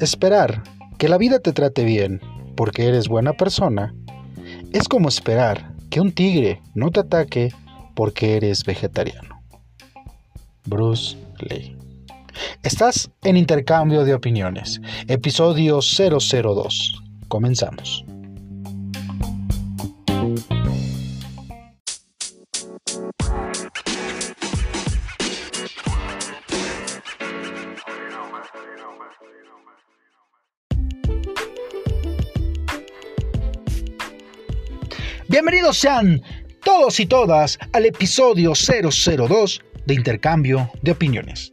Esperar que la vida te trate bien porque eres buena persona es como esperar que un tigre no te ataque porque eres vegetariano. Bruce Lee. Estás en intercambio de opiniones, episodio 002. Comenzamos. Sean todos y todas al episodio 002 de Intercambio de Opiniones.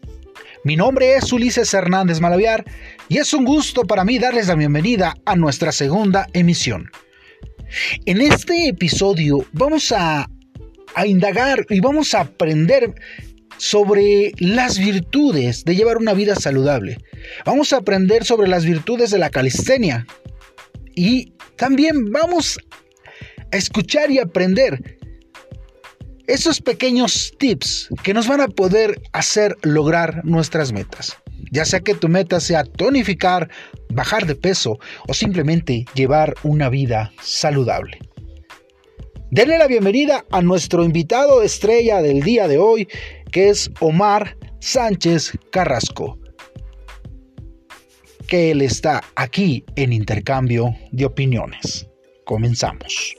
Mi nombre es Ulises Hernández Malaviar y es un gusto para mí darles la bienvenida a nuestra segunda emisión. En este episodio vamos a, a indagar y vamos a aprender sobre las virtudes de llevar una vida saludable. Vamos a aprender sobre las virtudes de la calistenia. Y también vamos escuchar y aprender esos pequeños tips que nos van a poder hacer lograr nuestras metas. Ya sea que tu meta sea tonificar, bajar de peso o simplemente llevar una vida saludable. Denle la bienvenida a nuestro invitado estrella del día de hoy, que es Omar Sánchez Carrasco, que él está aquí en intercambio de opiniones. Comenzamos.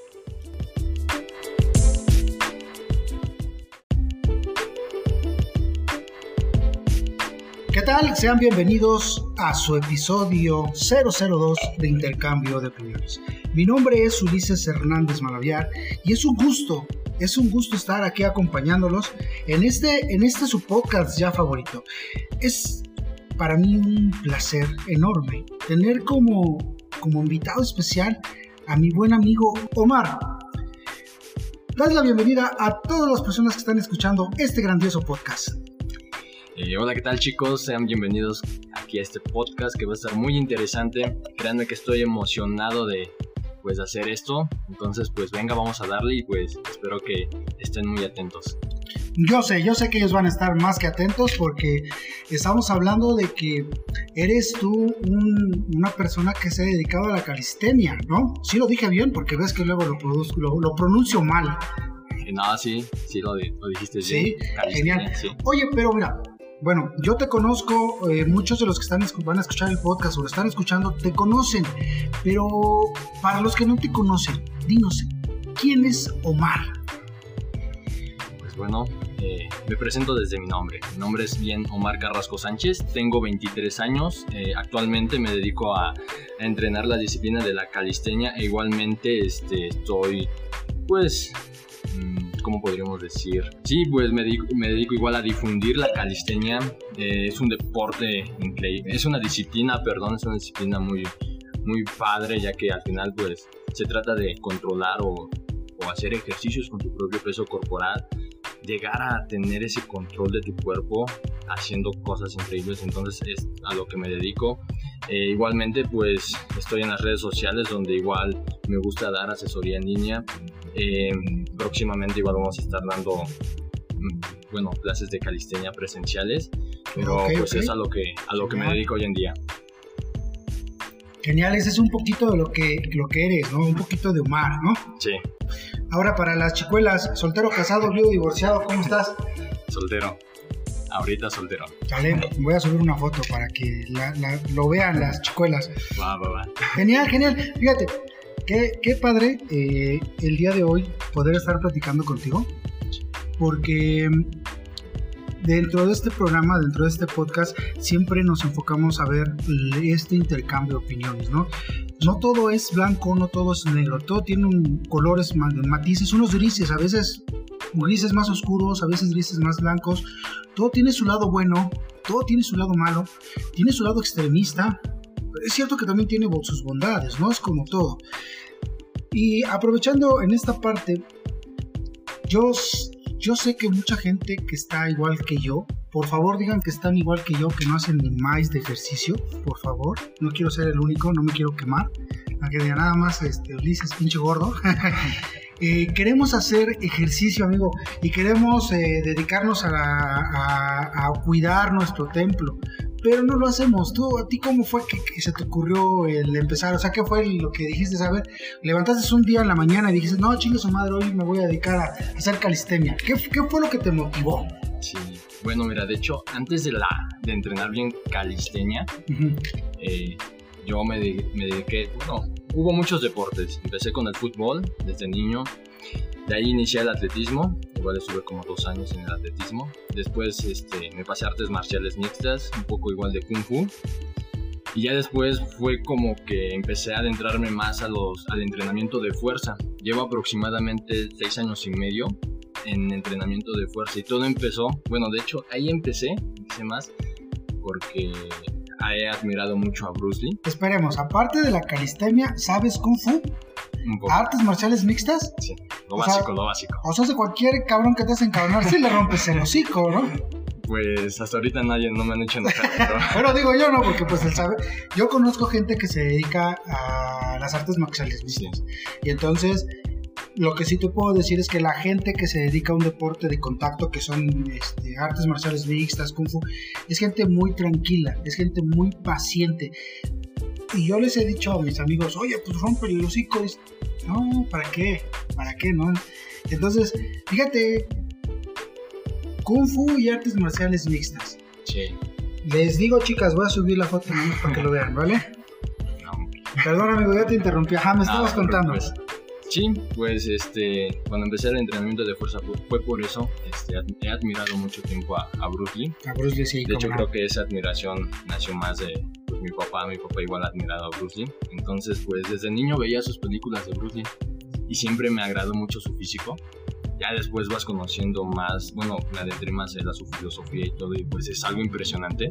¿Qué tal? Sean bienvenidos a su episodio 002 de Intercambio de Opiniones. Mi nombre es Ulises Hernández Malaviar y es un gusto, es un gusto estar aquí acompañándolos en este, en este su podcast ya favorito. Es para mí un placer enorme tener como, como invitado especial a mi buen amigo Omar. Dale la bienvenida a todas las personas que están escuchando este grandioso podcast. Eh, hola, ¿qué tal chicos? Sean bienvenidos aquí a este podcast que va a estar muy interesante. Créanme que estoy emocionado de pues hacer esto. Entonces, pues venga, vamos a darle y pues espero que estén muy atentos. Yo sé, yo sé que ellos van a estar más que atentos porque estamos hablando de que eres tú una persona que se ha dedicado a la calistenia, ¿no? Sí lo dije bien porque ves que luego lo, produzco, lo, pronuncio mal. Eh, nada, sí, sí lo, dijiste bien. Sí, genial. Oye, pero mira, bueno, yo te conozco, eh, muchos de los que están, van a escuchar el podcast o lo están escuchando te conocen, pero para los que no te conocen, dinos, ¿quién es Omar? Pues bueno, eh, me presento desde mi nombre. Mi nombre es bien Omar Carrasco Sánchez, tengo 23 años, eh, actualmente me dedico a, entrenar la disciplina de la calistenia e igualmente este, estoy pues ¿cómo podríamos decir? Sí, pues me dedico, me dedico igual a difundir la calistenia. Eh, es un deporte increíble, es una disciplina, perdón, es una disciplina muy, muy padre, ya que al final pues se trata de controlar o, o hacer ejercicios con tu propio peso corporal llegar a tener ese control de tu cuerpo haciendo cosas increíbles entonces es a lo que me dedico. Eh, igualmente pues estoy en las redes sociales donde igual me gusta dar asesoría en línea. Eh, próximamente igual vamos a estar dando mm, bueno, clases de calistenia presenciales, pero pues es a lo que a lo que me dedico hoy en día. Genial, ese es un poquito de lo que, lo que eres, ¿no? Un poquito de Omar, ¿no? Sí. Ahora para las chicuelas, soltero, casado, viudo, divorciado, ¿cómo estás? Soltero. Ahorita soltero. Vale, voy a subir una foto para que lo vean las chicuelas. Va, va, va. Genial, genial. Fíjate, Qué, padre eh, el día de hoy poder estar platicando contigo, porque dentro de este programa, dentro de este podcast, siempre nos enfocamos a ver este intercambio de opiniones, ¿no? No todo es blanco, no todo es negro, todo tiene colores, matices, unos grises, a veces grises más oscuros, a veces grises más blancos, todo tiene su lado bueno, todo tiene su lado malo, tiene su lado extremista, es cierto que también tiene sus bondades, ¿no? Es como todo. Y aprovechando en esta parte, yo, yo sé que mucha gente que está igual que yo, por favor digan que están igual que yo, que no hacen ni más de ejercicio, por favor. No quiero ser el único, no me quiero quemar. A que nada más, este, Ulises, pinche gordo. eh, queremos hacer ejercicio, amigo, y queremos eh, dedicarnos a, cuidar nuestro templo, pero no lo hacemos. ¿Tú, a ti cómo fue que, se te ocurrió el empezar? O sea, ¿qué fue lo que dijiste? A ver, levantaste un día en la mañana y dijiste, no, chingue su madre, hoy me voy a dedicar a hacer calistemia. ¿Qué, qué fue lo que te motivó? Sí, bueno, mira, de hecho, antes de, la, de entrenar bien calistenia, eh, yo me, me dediqué, bueno, hubo muchos deportes. Empecé con el fútbol desde niño. De ahí inicié el atletismo. Igual estuve como dos años en el atletismo. Después este, me pasé a artes marciales mixtas, un poco igual de kung fu. Y ya después fue como que empecé a adentrarme más a los, al entrenamiento de fuerza. Llevo aproximadamente seis años y medio en entrenamiento de fuerza y todo empezó, bueno, de hecho ahí empecé, hice más, porque he admirado mucho a Bruce Lee. Esperemos, aparte de la calistemia, ¿sabes Kung Fu? ¿Artes marciales mixtas? Sí, lo básico, lo básico. O sea, de cualquier cabrón que te hace encabronar, sí le rompes el hocico, ¿no? Pues hasta ahorita nadie, no me han hecho nada. Pero... digo yo no, porque pues él sabe. Yo conozco gente que se dedica a las artes marciales mixtas. Y entonces lo que sí te puedo decir es que la gente que se dedica a un deporte de contacto, que son este, artes marciales mixtas, kung fu, es gente muy tranquila, es gente muy paciente. Y yo les he dicho a mis amigos, oye, pues rompe hocico. No, ¿para qué? ¿Para qué? No. Entonces, fíjate, kung fu y artes marciales mixtas. Sí. Les digo, chicas, voy a subir la foto para que lo vean, ¿vale? No. Perdón, amigo, ya te interrumpí. Ajá, me estabas contando. Sí, pues este, cuando empecé el entrenamiento de fuerza fue por eso. Este, he admirado mucho tiempo a, Bruce Lee. A Bruce Lee, sí. De hecho, creo que esa admiración nació más de pues, mi papá. Mi papá igual ha admirado a Bruce Lee. Entonces, pues desde niño veía sus películas de Bruce Lee y siempre me agradó mucho su físico. Ya después vas conociendo más, bueno, me adentré más en su filosofía y todo, y pues es algo impresionante.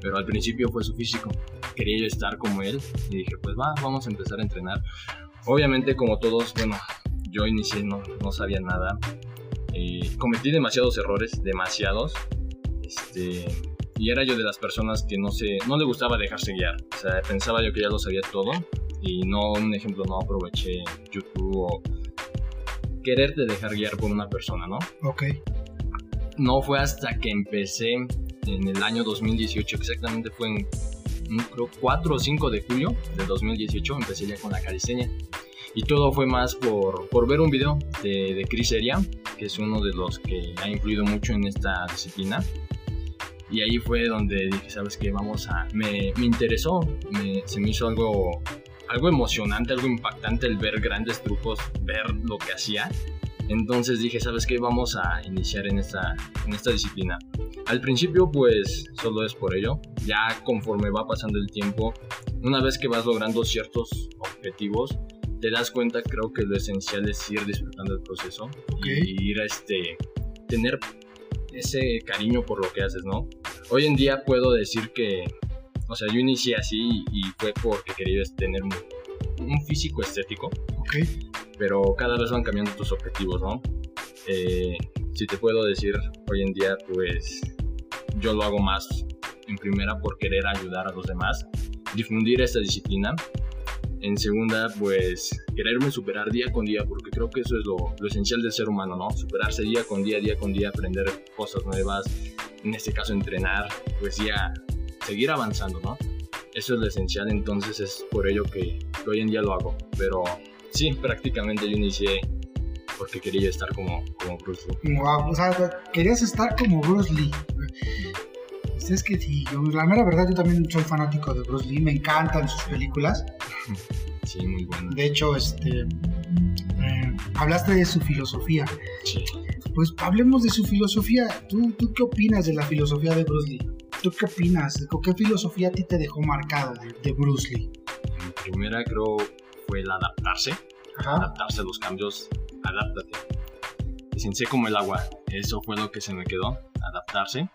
Pero al principio fue su físico. Quería yo estar como él y dije, pues va, vamos a empezar a entrenar Obviamente, como todos, bueno, yo inicié, no, no sabía nada. Eh, cometí demasiados errores, demasiados. Este, y era yo de las personas que no, se, no le gustaba dejarse guiar. O sea, pensaba yo que ya lo sabía todo. Y no, un ejemplo, no aproveché YouTube o quererte dejar guiar por una persona, ¿no? Ok. No fue hasta que empecé en el año 2018, exactamente fue en creo 4 o 5 de julio de 2018 empecé ya con la calistenia. Y todo fue más por, por ver un video de, de Chris Eria, que es uno de los que ha influido mucho en esta disciplina. Y ahí fue donde dije, ¿sabes qué? Vamos a... Me, me interesó, se me hizo algo, algo emocionante, algo impactante el ver grandes trucos, ver lo que hacía. Entonces dije, ¿sabes qué? Vamos a iniciar en esta, en esta disciplina. Al principio pues solo es por ello, ya conforme va pasando el tiempo, una vez que vas logrando ciertos objetivos, te das cuenta creo que lo esencial es ir disfrutando el proceso y ir a este, tener ese cariño por lo que haces, ¿no? Hoy en día puedo decir que, o sea, yo inicié así y fue porque quería tener un, físico estético. Pero cada vez van cambiando tus objetivos, ¿no? Eh, si te puedo decir, hoy en día, pues yo lo hago más en primera por querer ayudar a los demás, difundir esta disciplina. En segunda, pues quererme superar día con día, porque creo que eso es lo, lo, esencial del ser humano, ¿no? Superarse día con día, día con día, aprender cosas nuevas, en este caso entrenar, pues ya seguir avanzando, ¿no? Eso es lo esencial, entonces es por ello que, que hoy en día lo hago. Pero sí, prácticamente yo inicié porque quería estar como, como Bruce Lee. Wow, o sea, querías estar como Bruce Lee. Pues es que sí, la mera verdad yo también soy fanático de Bruce Lee, me encantan sus películas. Sí, muy bueno. De hecho, este, eh, hablaste de su filosofía. Sí. Pues hablemos de su filosofía. ¿Tú, ¿Tú qué opinas de la filosofía de Bruce Lee? ¿Tú qué opinas? ¿Qué filosofía a ti te dejó marcado de, de Bruce Lee? En primera creo fue el adaptarse, adaptarse a los cambios, adáptate. Esencié como el agua, eso fue lo que se me quedó, adaptarse.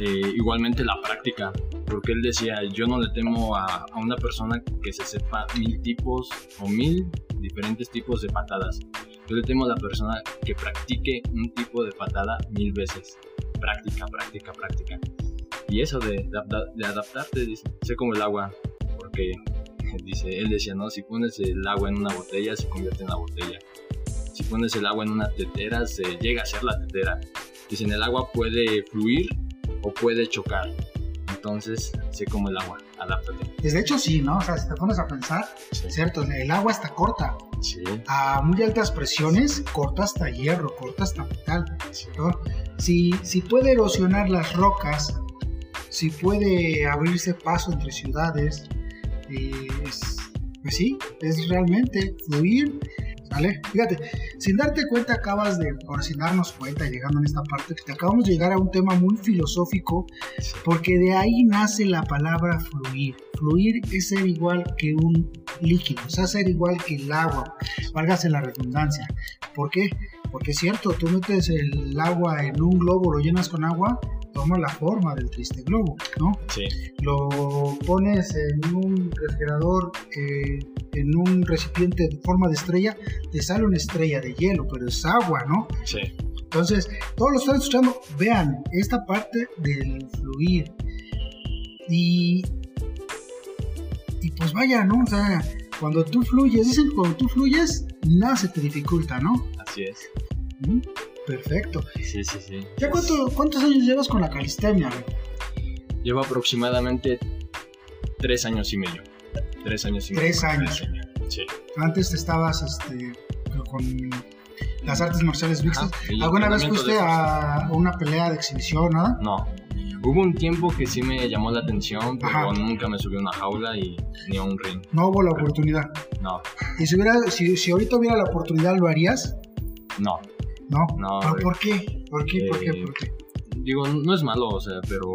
Eh, igualmente la práctica, porque él decía, yo no le temo a, a, una persona que se sepa mil tipos o mil diferentes tipos de patadas. Yo le temo a la persona que practique un tipo de patada mil veces. Práctica, práctica, práctica. Y eso de, de, de adaptarte, dice, sé como el agua, porque dice, él decía, no, si pones el agua en una botella, se convierte en la botella. pones el agua en una tetera, se llega a ser la tetera. Dicen, el agua puede fluir o puede chocar. Entonces, sé cómo el agua, adáptate. Pues de hecho sí, ¿no? O sea, si te pones a pensar, cierto, el agua está corta. Sí. A muy altas presiones, corta hasta hierro, corta hasta metal. ¿no? Si, si puede erosionar las rocas, si puede abrirse paso entre ciudades, eh, es- pues sí, es realmente fluir. ¿Vale? Fíjate, sin darte cuenta acabas de, por sin darnos cuenta, llegando en esta parte, que te acabamos de llegar a un tema muy filosófico, porque de ahí nace la palabra fluir. Fluir es ser igual que un líquido, o sea, ser igual que el agua, válgase la redundancia. ¿Por qué? Porque es cierto, tú metes el agua en un globo, lo llenas con agua, toma la forma del triste globo, ¿no? Sí, Lo pones en un refrigerador, eh, en un recipiente de forma de estrella, te sale una estrella de hielo, pero es agua, ¿no? sí, Entonces, todos los que están escuchando, vean esta parte del fluir. Y, y pues vaya, ¿no? O sea, cuando tú fluyes, dicen que cuando tú fluyes, nada se te dificulta, ¿no? así es. Mm, Perfecto. Sí, sí, sí. ¿Ya cuánto- cuántos años llevas con la calistemia? amigo? Llevo aproximadamente tres años y medio. Tres años y medio. Tres años. Sí. Antes te estabas este, con las artes marciales mixtas. Ajá, ¿Alguna vez fuiste a una pelea de exhibición, nada? No. Hubo un tiempo que sí me llamó la atención, pero Ajá. nunca me subí a una jaula y ni a un ring. No hubo la oportunidad. No, Y si, hubiera, si, si ahorita hubiera la oportunidad, ¿lo harías? no. No. No, ¿Pero por qué? ¿Por qué? ¿Por qué? Eh, ¿Por qué? Digo, no es malo, o sea, pero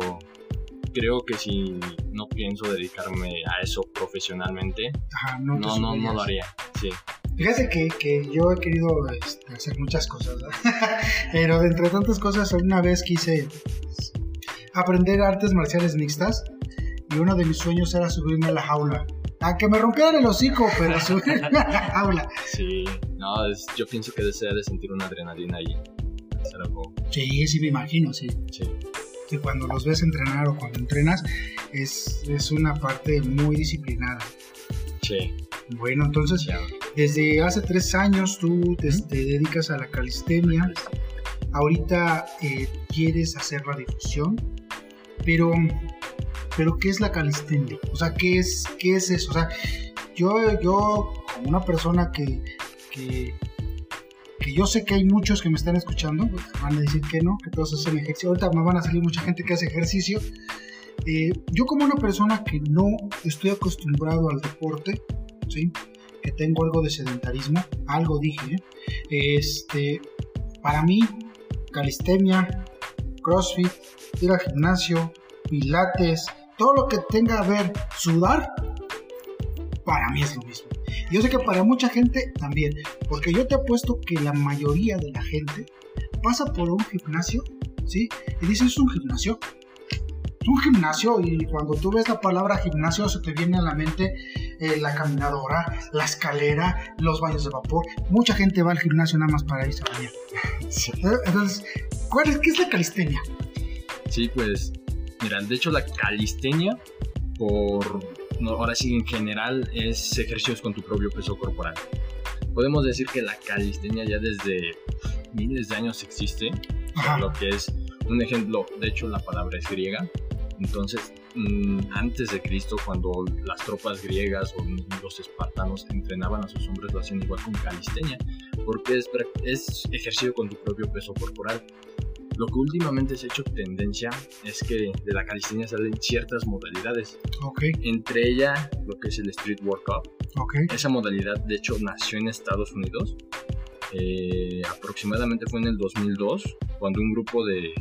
creo que si no pienso dedicarme a eso profesionalmente, Ajá, no, no, no, no lo haría. Sí, Fíjate que, que yo he querido este, hacer muchas cosas, pero de entre tantas cosas, una vez quise aprender artes marciales mixtas y uno de mis sueños era subirme a la jaula. A que me rompieran el hocico, pero subirme a la jaula. sí. No, es- yo pienso que desea de sentir una adrenalina algo. Sí, sí me imagino, sí. Sí, Que cuando los ves entrenar o cuando entrenas es, es una parte muy disciplinada. sí, Bueno, entonces desde hace tres años tú te, te dedicas a la calistenia. Ahorita eh, quieres hacer la difusión, pero, pero ¿qué es la calistenia? O sea, ¿qué es, qué es eso? O sea, yo, yo como una persona que, que, yo sé que hay muchos que me están escuchando, pues, van a decir que no, que todos hacen ejercicio. Ahorita me van a salir mucha gente que hace ejercicio. Eh, yo como una persona que no estoy acostumbrado al deporte, ¿sí? que tengo algo de sedentarismo, algo dije, este, para mí, calistenia, crossfit, ir al gimnasio, pilates, todo lo que tenga a ver sudar, para mí es lo mismo. Yo sé que para mucha gente también, porque yo te apuesto que la mayoría de la gente pasa por un gimnasio, ¿sí? Y dice, es un gimnasio. Un gimnasio y cuando tú ves la palabra gimnasio se te viene a la mente eh, la caminadora, la escalera, los baños de vapor. Mucha gente va al gimnasio nada más para irse a bañar. Sí. Entonces, ¿cuál es, ¿qué es la calistenia? Sí, pues, mira, de hecho la calistenia, por, no, ahora sí en general, es ejercicios con tu propio peso corporal. Podemos decir que la calistenia ya desde miles de años existe, lo que es un ejemplo, de hecho la palabra es griega, entonces mm, antes de Cristo cuando las tropas griegas o los espartanos entrenaban a sus hombres lo hacían igual con calistenia, porque es, es ejercicio con tu propio peso corporal. Lo que últimamente se ha hecho tendencia es que de la calistenia salen ciertas modalidades, Ok, entre ellas lo que es el street workout. ok. Esa modalidad de hecho nació en Estados Unidos. Eh, aproximadamente fue en el 2002 cuando un grupo de,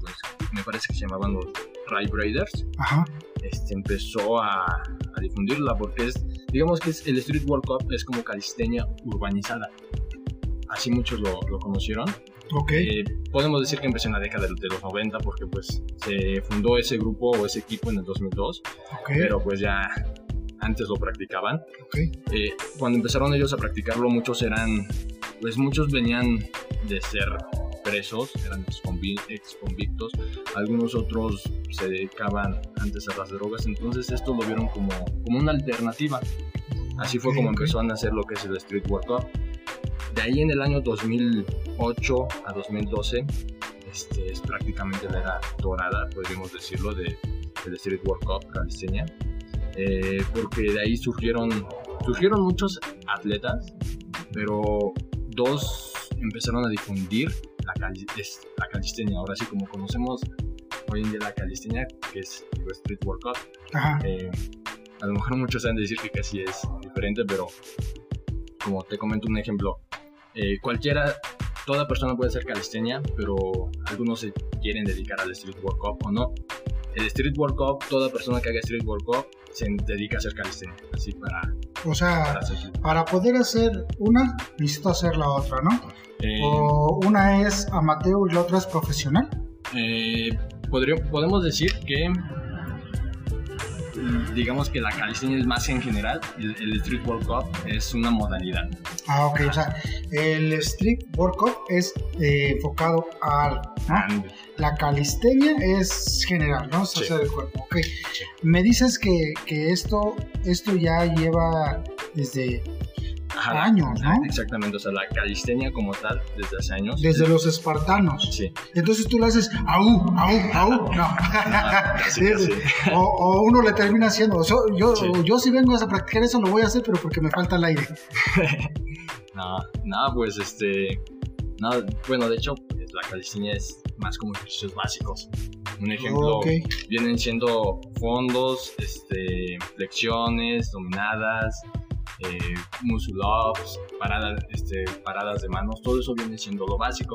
pues, me parece que se llamaban los Ray Raiders, Ajá. este, empezó a, a difundirla porque es, digamos que es, el street workout es como calistenia urbanizada. Así muchos lo, lo conocieron. Ok. Eh, podemos decir que empezó en la década de, los 90 porque pues se fundó ese grupo o ese equipo en el 2002, ok. pero pues ya antes lo practicaban. ok. Eh, cuando empezaron ellos a practicarlo, muchos eran, pues muchos venían de ser presos, eran exconvi- exconvictos, algunos otros se dedicaban antes a las drogas, entonces esto lo vieron como, como una alternativa. Así fue como empezó a nacer lo que es el street workout. De ahí en el año 2008 a 2012 este, es prácticamente la era dorada, podríamos decirlo, de, del Street World Cup calistenia. Eh, porque de ahí surgieron, surgieron muchos atletas, pero dos empezaron a difundir la, la calistenia. Ahora sí, como conocemos hoy en día la calistenia, que es el Street World Cup, eh, a lo mejor muchos saben decir que casi es diferente, pero como te comento un ejemplo, eh, cualquiera, toda persona puede ser calistenia, pero algunos se quieren dedicar al Street World Cup o no. El Street World Cup, toda persona que haga Street World Cup se dedica a ser calistenia, así para... O sea, para, poder hacer una, necesito hacer la otra, ¿no? Eh, o una es amateur y la otra es profesional. Eh, podemos decir que digamos que la calistenia es más en general, el, Street World Cup es una modalidad. Ah, ok, o sea, el Street World Cup es eh, enfocado al... La calistenia es general, ¿no? Es hacer el cuerpo, ok. Me dices que, que esto, esto ya lleva desde años, ¿no? Exactamente, o sea, la calistenia como tal, desde hace años. Desde los espartanos. Sí. Entonces tú le haces au, au, au, no. O, uno le termina haciendo. yo, yo si vengo a practicar eso lo voy a hacer, pero porque me falta el aire. no, no, pues este. No, bueno, de hecho, pues, la calistenia es más como ejercicios básicos. Un ejemplo vienen siendo fondos, este, flexiones, dominadas, eh, muscle ups, paradas, este, paradas de manos, todo eso viene siendo lo básico.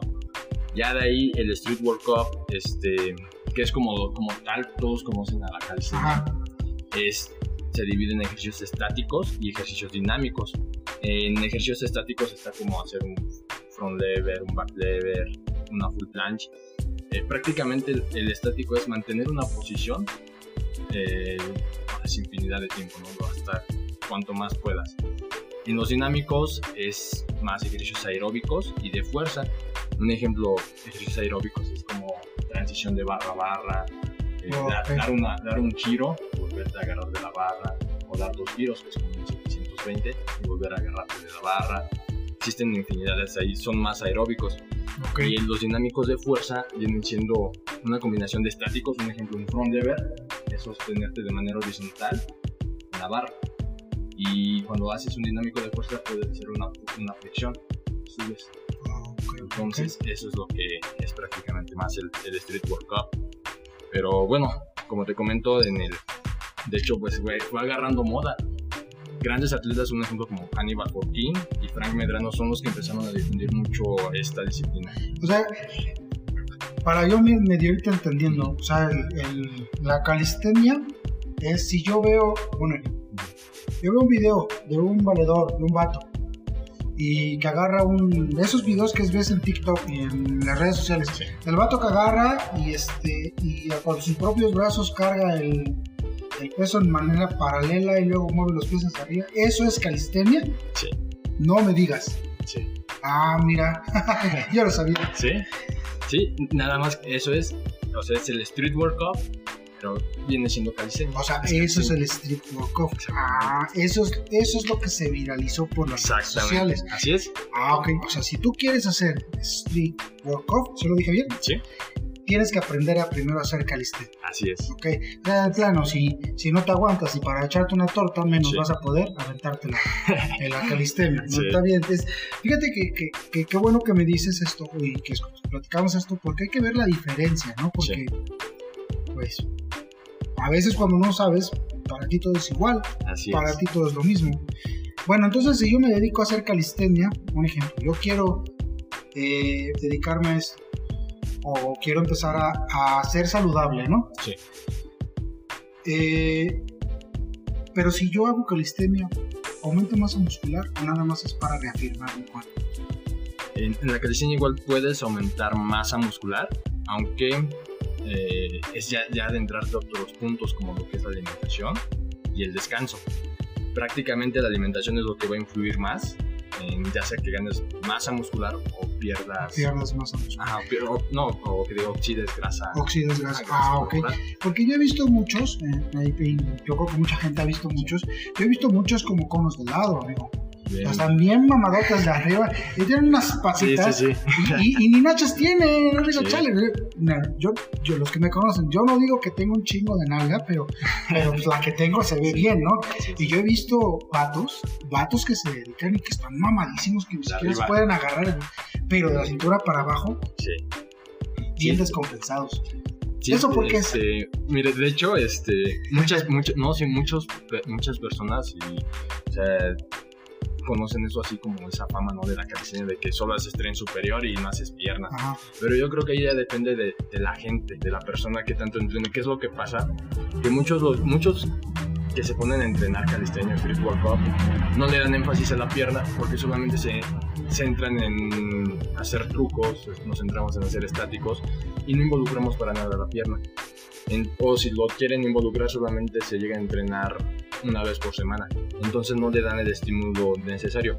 Ya de ahí el Street World Cup, este, que es como, como tal, todos conocen a la calistenia, es, se divide en ejercicios estáticos y ejercicios dinámicos. En ejercicios estáticos está como hacer un front lever, un back lever, una full planche. Eh, prácticamente el, estático es mantener una posición eh, infinidad de tiempo, ¿no? Hasta cuanto más puedas. En los dinámicos es más ejercicios aeróbicos y de fuerza. Un ejemplo de ejercicios aeróbicos es como transición de barra a barra, eh, dar, una, dar, un giro, volverte a agarrar de la barra, o dar dos giros, que es como un 720, y volver a agarrarte de la barra. Existen infinidades ahí, son más aeróbicos. Y los dinámicos de fuerza vienen siendo una combinación de estáticos, un ejemplo, un front lever, es sostenerte de manera horizontal en la barra y cuando haces un dinámico de fuerza puedes hacer una, una flexión, subes. Entonces eso es lo que es prácticamente más el, el Street Workout. Pero bueno, como te comento, en el, de hecho pues fue, agarrando moda. Grandes atletas, un ejemplo como Hannibal Fortin y Frank Medrano son los que empezaron a difundir mucho esta disciplina. O sea, para yo me, dio ahorita entendiendo, o sea, el, la calistenia es si yo veo, bueno, yo veo un video de un valedor, de un vato, y que agarra un de esos videos que ves en TikTok y en las redes sociales. El vato que agarra y este y con sus propios brazos carga el, el, peso en manera paralela y luego mueve los pies hacia arriba. ¿Eso es calistenia? Sí. No me digas. Sí. Ah, mira, yo lo sabía. Sí. Sí, nada más eso es, o sea, es el Street Workout pero viene siendo calistenia. O sea, eso es el street workout. Ah, eso es, eso es lo que se viralizó por las redes sociales. Así es. Ah, ok. O sea, si tú quieres hacer street workout, ¿se lo dije bien? Sí. Tienes que aprender a primero hacer calistenia. Así es. Ok. Ya de plano, si, si no te aguantas y para echarte una torta, menos vas a poder aventarte la, la calistenia. ¿no? Está bien. fíjate que qué que, bueno que me dices esto y que platicamos esto, porque hay que ver la diferencia, ¿no? Porque, pues, a veces cuando no sabes, para ti todo es igual, para ti todo es lo mismo. Bueno, entonces si yo me dedico a hacer calistenia, un ejemplo, yo quiero eh, dedicarme a esto, o quiero empezar a, ser saludable, ¿no? Sí. Eh, pero si yo hago calistenia, ¿aumento masa muscular o nada más es para reafirmar mi cuerpo? En, en la calistenia igual puedes aumentar masa muscular, aunque eh, es ya, ya adentrarte a otros puntos como lo que es la alimentación y el descanso. Prácticamente la alimentación es lo que va a influir más en ya sea que ganes masa muscular o pierdas... Pierdas masa muscular. no, o que oxides grasa. Oxides grasa. Ah, ok. Porque yo he visto muchos, eh, yo creo que mucha gente ha visto muchos, yo he visto muchos como conos de helado, amigo. Están bien mamadotas de arriba y tienen unas patitas. Sí, sí, sí. Y, y, ni nachas tienen. No digo, chale. Yo, yo, los que me conocen, yo no digo que tengo un chingo de nalga, pero, pero pues la que tengo se ve bien, ¿no? Y yo he visto vatos, vatos que se dedican y que están mamadísimos, que ni siquiera se pueden agarrar, pero de la cintura para abajo, bien descompensados. Sí, ¿Eso por qué este, Mire, de hecho, este, muchas, muchas, no, sí, muchos, muchas personas, y, o sea, conocen eso así como esa fama, ¿no? De la calistenia, de que solo haces tren superior y no haces pierna. Pero yo creo que ahí ya depende de, de, la gente, de la persona que tanto entrena. ¿Qué es lo que pasa? Que muchos, muchos que se ponen a entrenar calistenia, Street Workout, no le dan énfasis a la pierna porque solamente se centran en hacer trucos, nos centramos en hacer estáticos y no involucramos para nada la pierna. o si lo quieren involucrar solamente se llega a entrenar una vez por semana, entonces no le dan el estímulo necesario.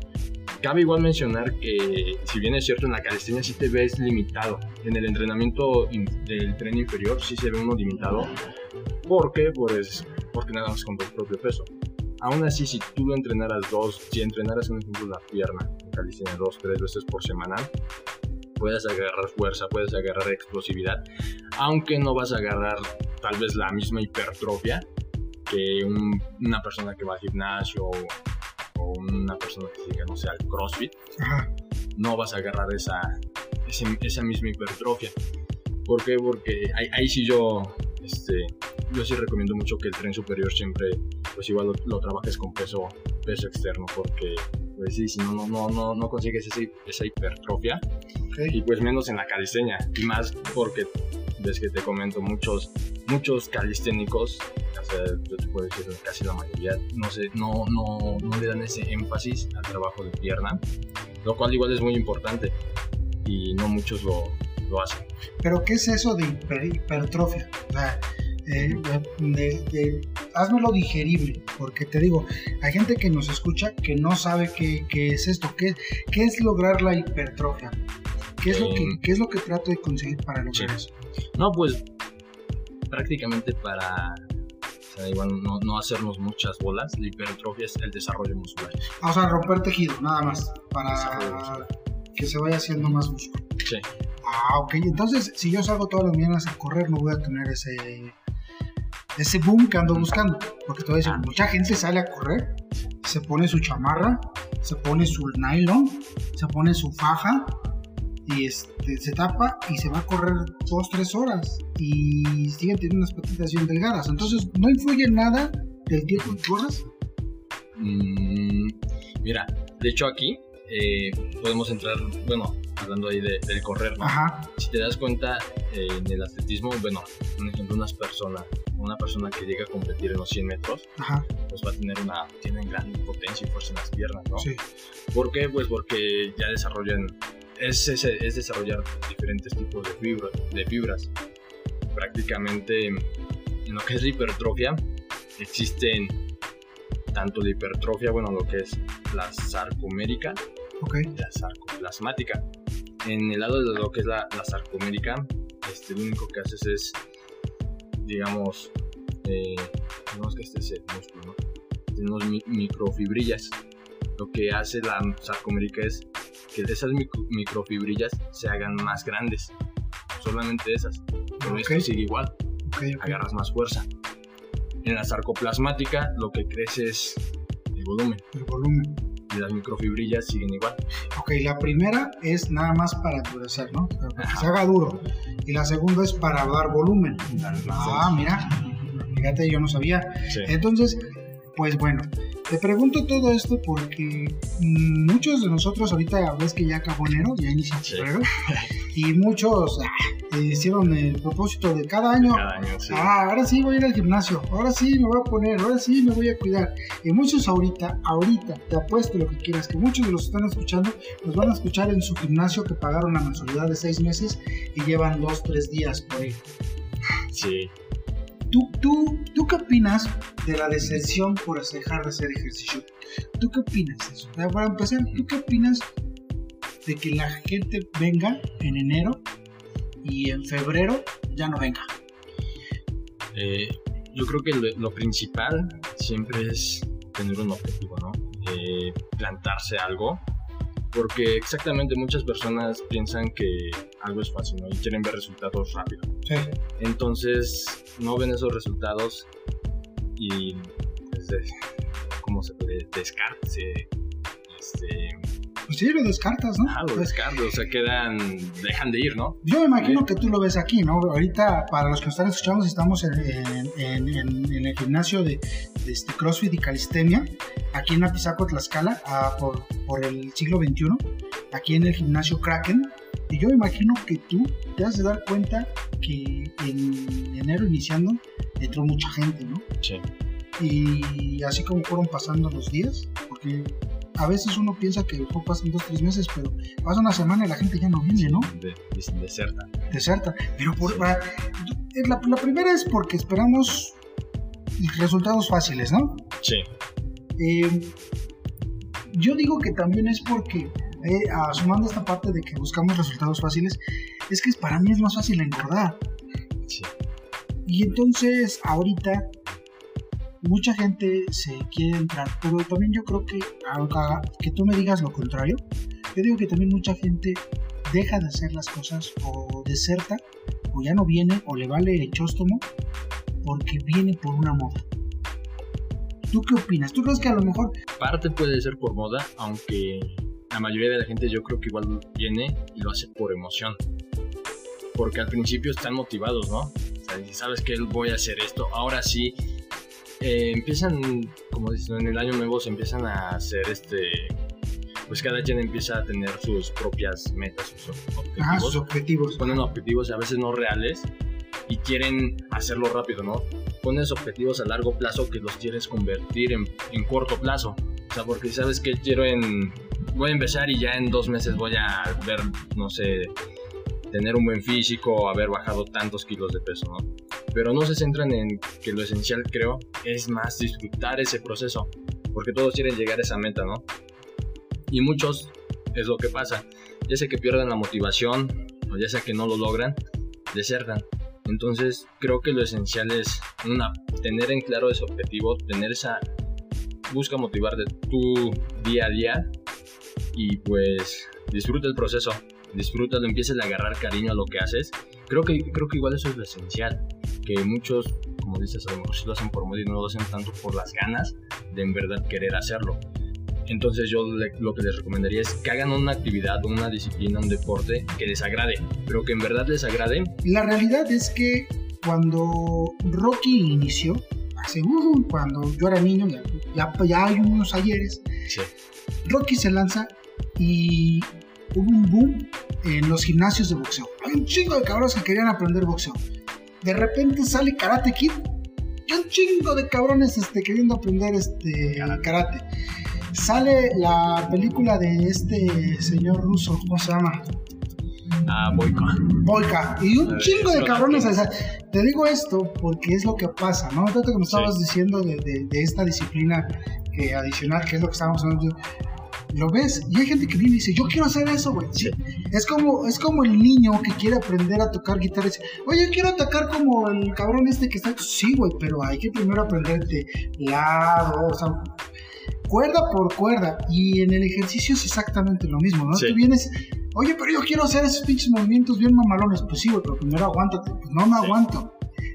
Cabe igual mencionar que si bien es cierto en la calistenia sí te ves limitado, en el entrenamiento del tren inferior sí se ve uno limitado, ¿por qué? Pues porque nada más con tu propio peso. Aún así, si tú lo entrenaras dos, si entrenaras, un ejemplo, la pierna, calistenia dos, tres veces por semana, puedes agarrar fuerza, puedes agarrar explosividad, aunque no vas a agarrar tal vez la misma hipertrofia que una persona que va al gimnasio o, una persona que se dedica, no sé, al CrossFit. No vas a agarrar esa, esa misma hipertrofia. ¿Por qué? Porque ahí, ahí sí yo este, yo sí recomiendo mucho que el tren superior siempre, pues igual lo, trabajes con peso, peso externo, porque, pues sí, si no, no, no, no consigues esa hipertrofia, y pues menos en la calistenia, y más porque, ves que te comento, muchos, muchos calisténicos, o sea, yo te puedo decir casi la mayoría, no, sé, no, no, no le dan ese énfasis al trabajo de pierna, lo cual igual es muy importante, y no muchos lo, lo hacen. Pero, ¿qué es eso de hipertrofia? O sea, eh, de, de, hazmelo digerible, porque te digo, hay gente que nos escucha que no sabe qué, qué es esto, qué, qué, es lograr la hipertrofia, qué es, lo que, qué es lo que trato de conseguir para lograr eso. No, pues prácticamente para no, no, hacernos muchas bolas, la hipertrofia es el desarrollo muscular. Ah, o sea, romper tejido, nada más, para que se vaya haciendo más músculo. Sí. Ah, ok. Entonces, si yo salgo todas las mañanas a correr, no voy a tener ese ese boom que ando buscando. Porque te voy a decir, mucha gente sale a correr, se pone su chamarra, se pone su nylon, se pone su faja y este, se tapa y se va a correr dos, tres horas y sigue teniendo unas patitas bien delgadas. Entonces, ¿no influye nada del tiempo que corras? Mm, mira, de hecho aquí eh, podemos entrar, bueno, hablando ahí del correr, ¿no? Si te das cuenta, eh, en el atletismo, bueno, por ejemplo, unas personas, una persona que llega a competir en los 100 metros, pues va a tener una, tienen gran potencia y fuerza en las piernas, ¿no? Sí. ¿Por qué? Pues porque ya desarrollan, es, es, es desarrollar diferentes tipos de, fibra, de fibras. Prácticamente en lo que es la hipertrofia, existen tanto la hipertrofia, bueno, lo que es la sarcomérica, okay. la sarcoplasmática. En el lado de lo que es la, la sarcomérica, este, lo único que haces es digamos, eh, digamos que este es el músculo, ¿no? Tenemos microfibrillas. Lo que hace la sarcomérica es que esas microfibrillas se hagan más grandes. Solamente esas. Pero esto sigue igual. Agarras más fuerza. En la sarcoplasmática lo que crece es el volumen. El volumen. Y las microfibrillas siguen igual. Ok, la primera es nada más para endurecer, ¿no? Para que se haga duro y la segunda es para dar volumen. Ah, mira, fíjate, yo no sabía. Entonces, pues bueno, te pregunto todo esto porque muchos de nosotros ahorita ves que ya acabó enero, ya inicia febrero, y muchos ah, hicieron el propósito de cada año, ah, ahora sí voy a ir al gimnasio, ahora sí me voy a poner, ahora sí me voy a cuidar. Y muchos ahorita, ahorita, te apuesto lo que quieras, que muchos de los que están escuchando los van a escuchar en su gimnasio que pagaron la mensualidad de seis meses y llevan dos, tres días por ahí. Sí. ¿Tú, tú, ¿Tú qué opinas de la deserción por dejar de hacer ejercicio? ¿Tú qué opinas de eso? Para empezar, ¿tú qué opinas de que la gente venga en enero y en febrero ya no venga? Eh, yo creo que lo, principal siempre es tener un objetivo, ¿no? Eh, plantarse algo, porque exactamente muchas personas piensan que algo es fácil ¿no? y quieren ver resultados rápido. Sí. Entonces no ven esos resultados y pues, de- ¿cómo se puede? Descartarse. Este, Pues sí, lo descartas, ¿no? ah, lo Pues, descartan, o sea, quedan, dejan de ir, ¿no? Yo me imagino que tú lo ves aquí, ¿no? Ahorita, para los que nos están escuchando, estamos en, en- en- en- el gimnasio de, de este CrossFit y Calistenia, aquí en Apizaco, Tlaxcala, ah, por, por el siglo XXI, aquí en el gimnasio Kraken. Y yo me imagino que tú te has de dar cuenta que en enero iniciando entró mucha gente, ¿no? Sí. Y así como fueron pasando los días, porque a veces uno piensa que mejor pasan dos, tres meses, pero pasa una semana y la gente ya no viene, ¿no? De, de- desertan. deserta. Pero por, para- la, la primera es porque esperamos resultados fáciles, ¿no? Sí. Eh, yo digo que también es porque, eh, asumando esta parte de que buscamos resultados fáciles, es que para mí es más fácil engordar. Sí. Y entonces, ahorita, mucha gente se quiere entrar, pero también yo creo que, que tú me digas lo contrario, yo digo que también mucha gente deja de hacer las cosas o deserta, o ya no viene, o le vale chóstomo, porque viene por una moda. ¿Tú qué opinas? ¿Tú crees que a lo mejor Parte puede ser por moda, aunque la mayoría de la gente yo creo que igual viene y lo hace por emoción. Porque al principio están motivados, ¿no? O sea, sabes que voy a hacer esto, ahora sí. Eh, empiezan, como dicen, en el año nuevo se empiezan a hacer este. Pues cada quien empieza a tener sus propias metas, sus objetivos. Ajá, sus objetivos? ponen objetivos a veces no reales y quieren hacerlo rápido, ¿no? Pones objetivos a largo plazo que los quieres convertir en, en corto plazo. O sea, porque sabes que quiero en... Voy a empezar y ya en dos meses voy a ver, no sé, tener un buen físico, haber bajado tantos kilos de peso, ¿no? Pero no se centran en que lo esencial, creo, es más disfrutar ese proceso. Porque todos quieren llegar a esa meta, ¿no? Y muchos, es lo que pasa, ya sea que pierdan la motivación o ya sea que no lo logran, desertan. Entonces creo que lo esencial es tener en claro ese objetivo, tener esa, busca motivarte tu día a día y pues disfruta el proceso, disfrútalo, empieza a agarrar cariño a lo que haces. Creo que, creo que igual eso es lo esencial, que muchos, como dices, a lo mejor sí lo hacen por moda y no lo hacen tanto por las ganas de en verdad querer hacerlo. Entonces yo le- lo que les recomendaría es que hagan una actividad, una disciplina, un deporte que les agrade, pero que en verdad les agrade. La realidad es que cuando Rocky inició, uh, cuando yo era niño, ya, ya, ya hay unos ayeres, Sí, Rocky se lanza y hubo un boom en los gimnasios de boxeo. Hay un chingo de cabrones que querían aprender boxeo. De repente sale Karate Kid y un chingo de cabrones este, queriendo aprender este, karate. Sale la película de este señor ruso, ¿cómo se llama? ah, Boico. Boica. Y un Eh, chingo de cabrones. Atkins. o sea, te digo esto porque es lo que pasa, ¿no? Tanto que me estabas diciendo de, de- de esta disciplina que adicional, que es lo que estábamos hablando. Lo ves y hay gente que viene y dice, yo quiero hacer eso, güey. Sí. Es como, es como el niño que quiere aprender a tocar guitarra y dice, oye, quiero atacar como el cabrón este que está. Sí, güey, pero hay que primero aprenderte lado, o sea, cuerda por cuerda. Y en el ejercicio es exactamente lo mismo, ¿no? Sí. Tú vienes, oye, pero yo quiero hacer esos pinches movimientos bien mamalones. Pues sí, güey, pero primero aguántate. Pues no me Sí. aguanto.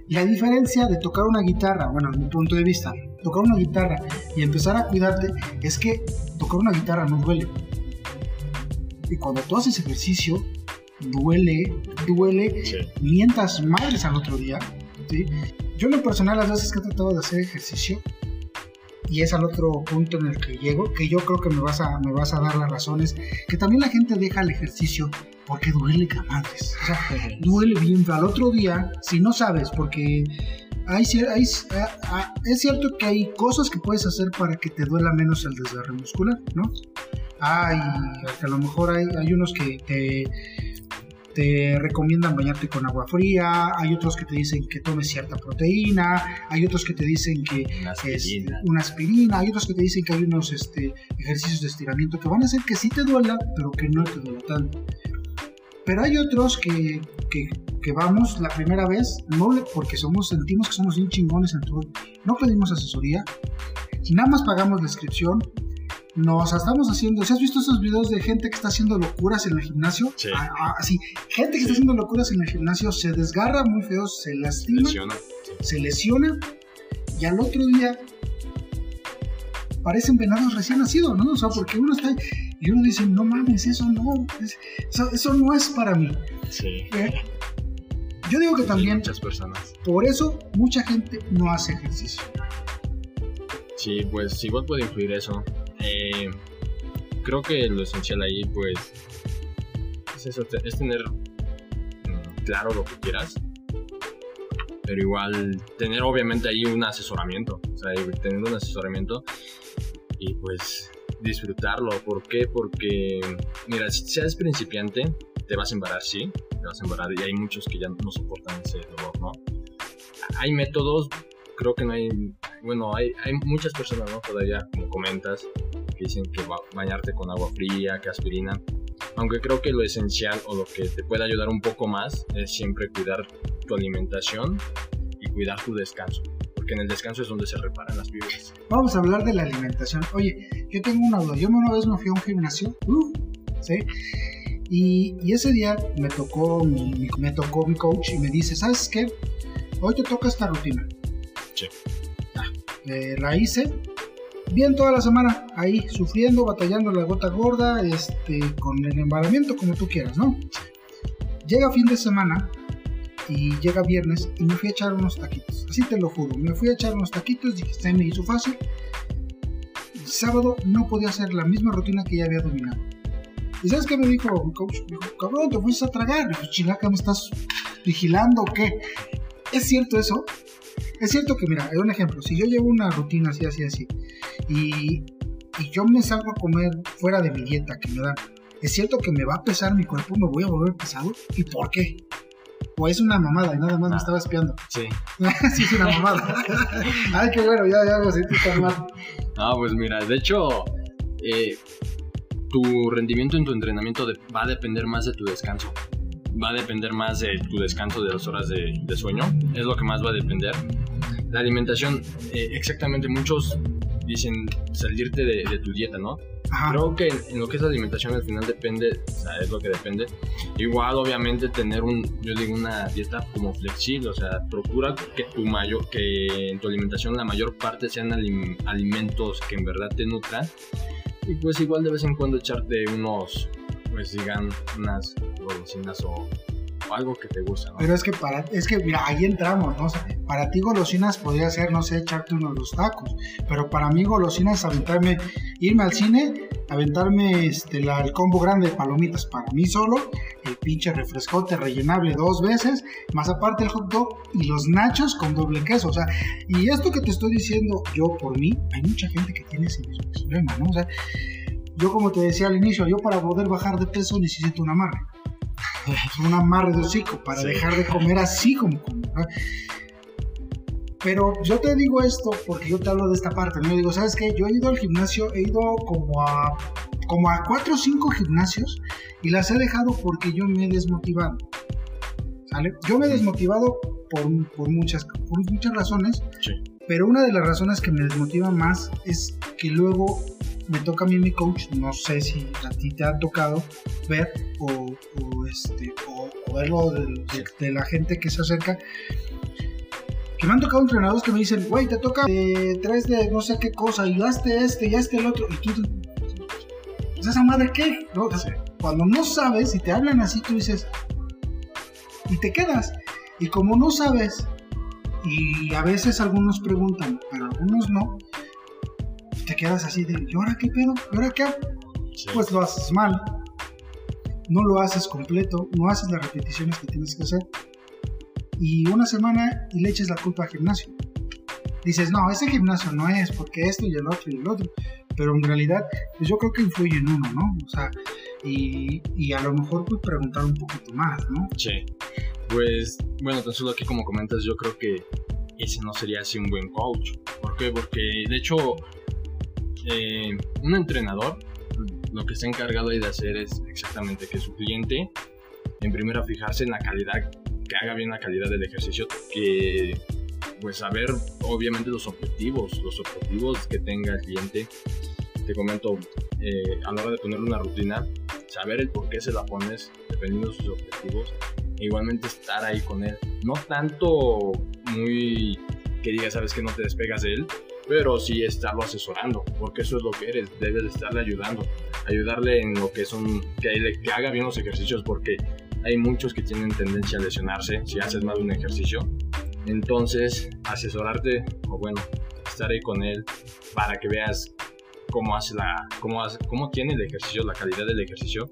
La diferencia de tocar una guitarra, bueno, en mi punto de vista, tocar una guitarra y empezar a cuidarte es que tocar una guitarra no duele. Y cuando tú haces ejercicio, duele, duele, Sí. mientas madres al otro día. ¿sí? Yo en lo personal las veces que he tratado de hacer ejercicio, y es al otro punto en el que llego, que yo creo que me vas a, me vas a dar las razones, que también la gente deja el ejercicio porque duele que madres. O sea, duele bien. Al otro día, si no sabes, porque hay, cier- hay- ah, ah, es cierto que hay cosas que puedes hacer para que te duela menos el desgarre muscular, ¿no? Hay, a lo mejor hay, hay unos que te, te recomiendan bañarte con agua fría, hay otros que te dicen que tomes cierta proteína, hay otros que te dicen que Una es una aspirina, hay otros que te dicen que hay unos este, ejercicios de estiramiento que van a hacer que sí te duela, pero que no te duela tanto. Pero hay otros que, que, que vamos la primera vez, no le- porque somos, sentimos que somos bien chingones en todo, no pedimos asesoría, nada más pagamos la inscripción No, o sea, estamos haciendo. ¿Si has visto esos videos de gente que está haciendo locuras en el gimnasio? Sí. Ah, ah, sí. Gente que está haciendo locuras en el gimnasio se desgarra muy feo, se lastima, Lesiona. se lesiona y al otro día parecen venados recién nacidos, ¿no? O sea, porque uno está y uno dice, no mames, eso no, es- eso, eso no es para mí. Sí. ¿eh? Yo digo que también Muchas personas. por eso mucha gente no hace ejercicio. Sí, pues igual puede influir eso. Eh, creo que lo esencial ahí, pues, es eso, es tener mm, claro lo que quieras, pero igual tener obviamente ahí un asesoramiento, o sea, tener un asesoramiento y pues disfrutarlo. ¿Por qué? Porque, mira, si seas principiante, te vas a embarar, sí, te vas a embarar y hay muchos que ya no soportan ese dolor, ¿no? Hay métodos, creo que no hay bueno, hay, hay muchas personas, ¿no? Todavía, como comentas, que dicen que ba- bañarte con agua fría, que aspirina. Aunque creo que lo esencial o lo que te puede ayudar un poco más es siempre cuidar tu alimentación y cuidar tu descanso. Porque en el descanso es donde se reparan las fibras. Vamos a hablar de la alimentación. Oye, yo tengo una duda. Yo una vez me fui a un gimnasio, uh, ¿sí? Y, y ese día me tocó mi, mi- me tocó mi coach y me dice, ¿sabes qué? Hoy te toca esta rutina. Sí. Ah, eh, la hice bien toda la semana, ahí sufriendo, batallando la gota gorda, este, con el embaramiento, como tú quieras, ¿no? Llega fin de semana y llega viernes y me fui a echar unos taquitos. Así te lo juro, me fui a echar unos taquitos y se me hizo fácil. Sábado no podía hacer la misma rutina que ya había dominado. ¿Y sabes qué me dijo mi coach? Me dijo, cabrón, te fuiste a tragar. Chilaca, ¿me estás vigilando o qué? ¿Es cierto eso? Es cierto que, mira, un ejemplo, si yo llevo una rutina así, así, así, y, y yo me salgo a comer fuera de mi dieta que me dan, ¿es cierto que me va a pesar mi cuerpo? ¿Me voy a volver pesado? ¿Y por qué? O es una mamada y nada más me Ah. estaba espiando. Sí. sí, es una mamada. Ay, qué bueno, ya, ya me sentí tan mal. Ah, pues mira, de hecho, eh, tu rendimiento en tu entrenamiento de- va a depender más de tu descanso. Va a depender más de tu descanso de las horas de, de sueño. Es lo que más va a depender. La alimentación, eh, exactamente, muchos dicen salirte de, de tu dieta, ¿no? Ajá. Creo que en, lo que es alimentación al final depende, o sea, es lo que depende. Igual, obviamente, tener un, yo digo, una dieta como flexible, o sea, procura que tu mayor, que en tu alimentación la mayor parte sean alim- alimentos que en verdad te nutran. Y pues igual de vez en cuando echarte unos, pues digan, unas golosinas o, algo que te gusta, ¿no? Pero es que para, es que mira, ahí entramos, ¿no? O sea, para ti golosinas podría ser, no sé, echarte unos dos tacos, pero para mí golosinas aventarme, irme al cine, aventarme este, la- el combo grande de palomitas para mí solo, el pinche refrescote rellenable dos veces, más aparte el hot dog y los nachos con doble queso, o sea, y esto que te estoy diciendo yo por mí, hay mucha gente que tiene ese mismo problema, ¿no? O sea, yo como te decía al inicio, yo para poder bajar de peso necesito un amarre. un amarre de hocico para Sí. dejar de comer así como como. ¿no? Pero yo te digo esto porque yo te hablo de esta parte, ¿no? Yo digo, ¿sabes qué? Yo he ido al gimnasio, he ido como a como a cuatro o cinco gimnasios y las he dejado porque yo me he desmotivado. ¿Sale? Yo me he desmotivado por, por muchas, por muchas razones, Sí. pero una de las razones que me desmotiva más es que luego me toca a mí mi coach, no sé si a ti te ha tocado ver o, o, este, o, o verlo de, de- de la gente que se acerca, que me han tocado entrenadores que me dicen, güey, te toca, eh, traes de no sé qué cosa, y hazte este, y hazte el otro, y tú, ¿pues esa madre qué? Cuando no sabes y te hablan así, tú dices, y te quedas. Y como no sabes, y a veces algunos preguntan, pero algunos no, te quedas así de, ¿y ahora qué pedo? ¿Y ahora qué hago? Sí. Pues lo haces mal, no lo haces completo, no haces las repeticiones que tienes que hacer, y una semana y le eches la culpa al gimnasio. Dices, no, ese gimnasio no es, porque esto y el otro y el otro, pero en realidad, pues yo creo que influye en uno, ¿no? O sea, y, y a lo mejor pues preguntar un poquito más, ¿no? Sí. Pues, bueno, tan solo aquí como comentas, yo creo que ese no sería así un buen coach. ¿Por qué? Porque, de hecho, eh, un entrenador lo que está encargado de hacer es exactamente que su cliente, en primera, fijarse en la calidad, que haga bien la calidad del ejercicio, que, pues, saber, obviamente, los objetivos, los objetivos que tenga el cliente. te comento, eh, a la hora de ponerle una rutina, saber el por qué se la pones, dependiendo de sus objetivos, e igualmente estar ahí con él. No tanto muy que diga, sabes que no te despegas de él, pero sí estarlo asesorando, porque eso es lo que eres, debes de estarle ayudando, ayudarle en lo que son, que, que haga bien los ejercicios, porque hay muchos que tienen tendencia a lesionarse si haces mal un ejercicio. Entonces, asesorarte, o bueno, estar ahí con él para que veas cómo hace la, cómo, hace, cómo tiene el ejercicio, la calidad del ejercicio.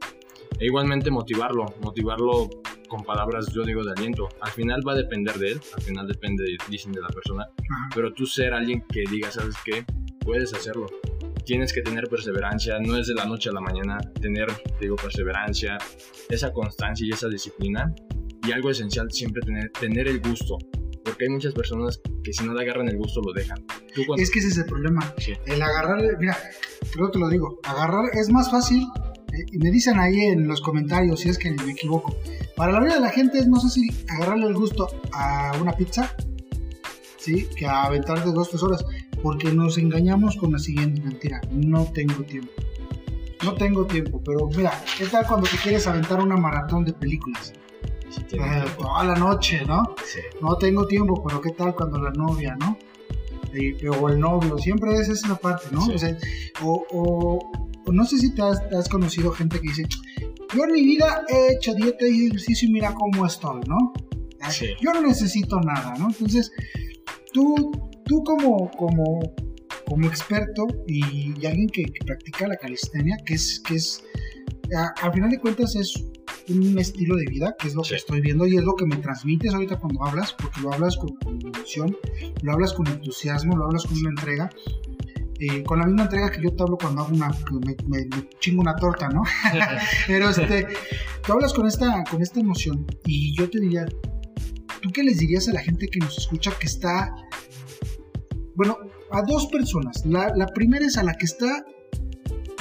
E igualmente motivarlo, motivarlo con palabras, yo digo, de aliento. Al final va a depender de él, al final depende, dicen, de la persona. Pero tú ser alguien que diga, ¿sabes qué? Puedes hacerlo. Tienes que tener perseverancia, no es de la noche a la mañana, tener, digo, perseverancia, esa constancia y esa disciplina. Y algo esencial, siempre tener, tener el gusto. Porque hay muchas personas que si no le agarran el gusto lo dejan. Es que ese es el problema. El agarrar, mira, creo que te lo digo, agarrar es más fácil y me dicen ahí en los comentarios si es que me equivoco. Para la mayoría de la gente es más fácil agarrarle el gusto a una pizza, ¿sí? Que a aventar de dos, tres horas. Porque nos engañamos con la siguiente mentira. No tengo tiempo. No tengo tiempo, pero mira, ¿qué tal cuando te quieres aventar una maratón de películas? Eh, toda la noche, ¿no? No tengo tiempo, pero ¿qué tal cuando la novia, ¿no? o el novio, siempre es esa parte, ¿no? O, o, no sé si te has, conocido gente que dice, yo en mi vida he hecho dieta y ejercicio y mira cómo estoy, ¿no? Yo no necesito nada, ¿no? Entonces, tú, tú como, como, como experto y, alguien que, practica la calistenia, que es, que es al final de cuentas es un estilo de vida, que es lo que estoy viendo y es lo que me transmites ahorita cuando hablas, porque lo hablas con, con emoción, lo hablas con entusiasmo, lo hablas con una entrega. Eh, con la misma entrega que yo te hablo cuando hago una, me, me, chingo una torta, ¿no? Pero este, tú hablas con esta, con esta emoción y yo te diría, ¿tú qué les dirías a la gente que nos escucha que está, bueno, a dos personas? La, la primera es a la que está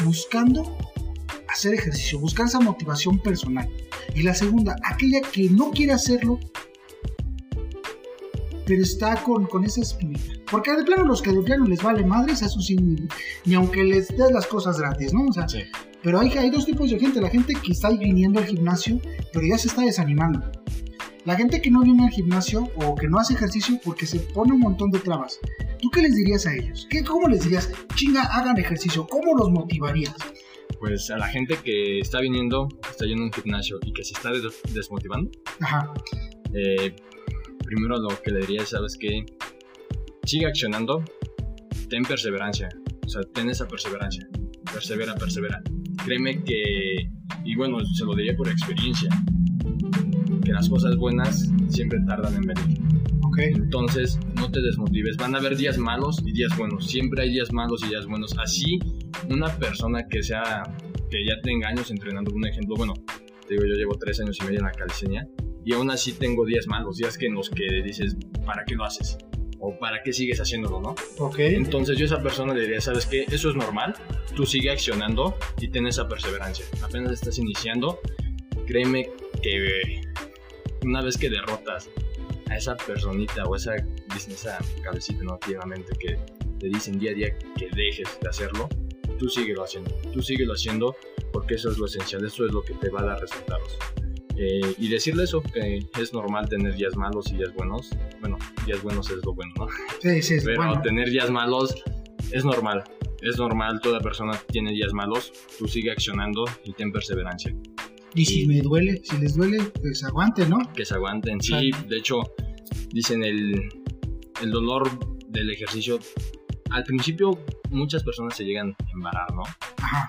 buscando hacer ejercicio, buscar esa motivación personal. Y la segunda, aquella que no quiere hacerlo, pero está con, con esa espinita. Porque de plano los que de plano les vale madres, eso sí, ni, aunque les des las cosas gratis, ¿no? O sea, pero hay, hay dos tipos de gente, la gente que está viniendo al gimnasio, pero ya se está desanimando. La gente que no viene al gimnasio o que no hace ejercicio porque se pone un montón de trabas. ¿Tú qué les dirías a ellos? ¿Qué, ¿Cómo les dirías? Chinga, hagan ejercicio. ¿Cómo los motivarías? Pues a la gente que está viniendo, está yendo a un gimnasio y que se está desmotivando. Ajá. Eh, primero lo que le diría ¿sabes qué? Sigue accionando, ten perseverancia, o sea, ten esa perseverancia, persevera, persevera. Créeme que, y bueno, se lo diría por experiencia, que las cosas buenas siempre tardan en venir. Okay. Entonces, no te desmotives. Van a haber días malos y días buenos. Siempre hay días malos y días buenos. Así, una persona que sea, que ya tenga años entrenando, un ejemplo, bueno, te digo, yo llevo tres años y medio en la calistenia y aún así tengo días malos, días que en los que dices, ¿para qué lo haces? O ¿para qué sigues haciéndolo, no? Ok. Entonces yo a esa persona le diría, ¿sabes qué? Eso es normal, tú sigue accionando y ten esa perseverancia. Apenas estás iniciando, créeme que una vez que derrotas a esa personita o esa, esa cabecita no mente que te dicen día a día que dejes de hacerlo, tú síguelo haciendo, tú síguelo haciendo porque eso es lo esencial, eso es lo que te va a dar resultados. Eh, y decirle eso, que es normal tener días malos y días buenos. Bueno, días buenos es lo bueno, ¿no? Sí, sí, es Pero tener días malos es normal. Es normal, toda persona tiene días malos. Tú sigue accionando y ten perseverancia. Y si me duele, si les duele, pues aguanten, ¿no? Que se aguanten, sí. De hecho, dicen el, el dolor del ejercicio. Al principio, muchas personas se llegan a embarar, ¿no? Ajá.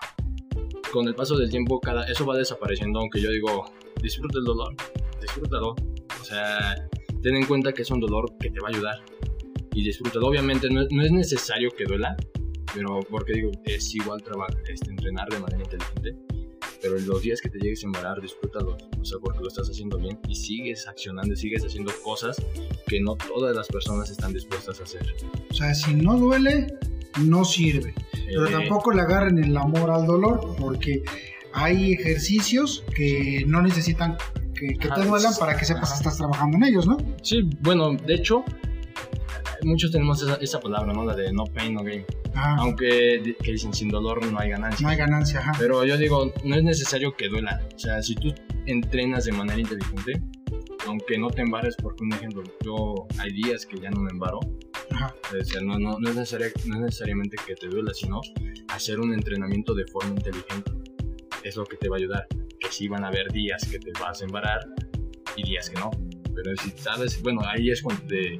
Con el paso del tiempo, cada, eso va desapareciendo, aunque yo digo, disfruta el dolor, disfrútalo. O sea, ten en cuenta que es un dolor que te va a ayudar y disfrútalo. Obviamente no, es necesario que duela, pero porque digo, es igual trabajar, este, entrenar de manera inteligente. Pero los días que te llegues a embarar, disfrútalo. O sea, porque lo estás haciendo bien y sigues accionando y sigues haciendo cosas que no todas las personas están dispuestas a hacer. O sea, si no duele, no sirve. Pero eh, tampoco le agarren el amor al dolor, porque hay ejercicios que no necesitan que, te duelan para que sepas que estás trabajando en ellos, ¿no? Sí, bueno, de hecho, muchos tenemos esa, palabra, ¿no? La de no pain, no gain. Ajá. Aunque di- que dicen sin dolor no hay ganancia. No hay ganancia, ajá. Pero yo digo, no es necesario que duela. O sea, si tú entrenas de manera inteligente, aunque no te embares, porque un ejemplo, yo hay días que ya no me embaro, Ajá. o sea, no, no, no, es necesaria- no es necesariamente que te duela, sino hacer un entrenamiento de forma inteligente. Es lo que te va a ayudar. Que sí van a haber días que te vas a embarar y días que no. Pero si sabes, bueno, ahí es cuando te,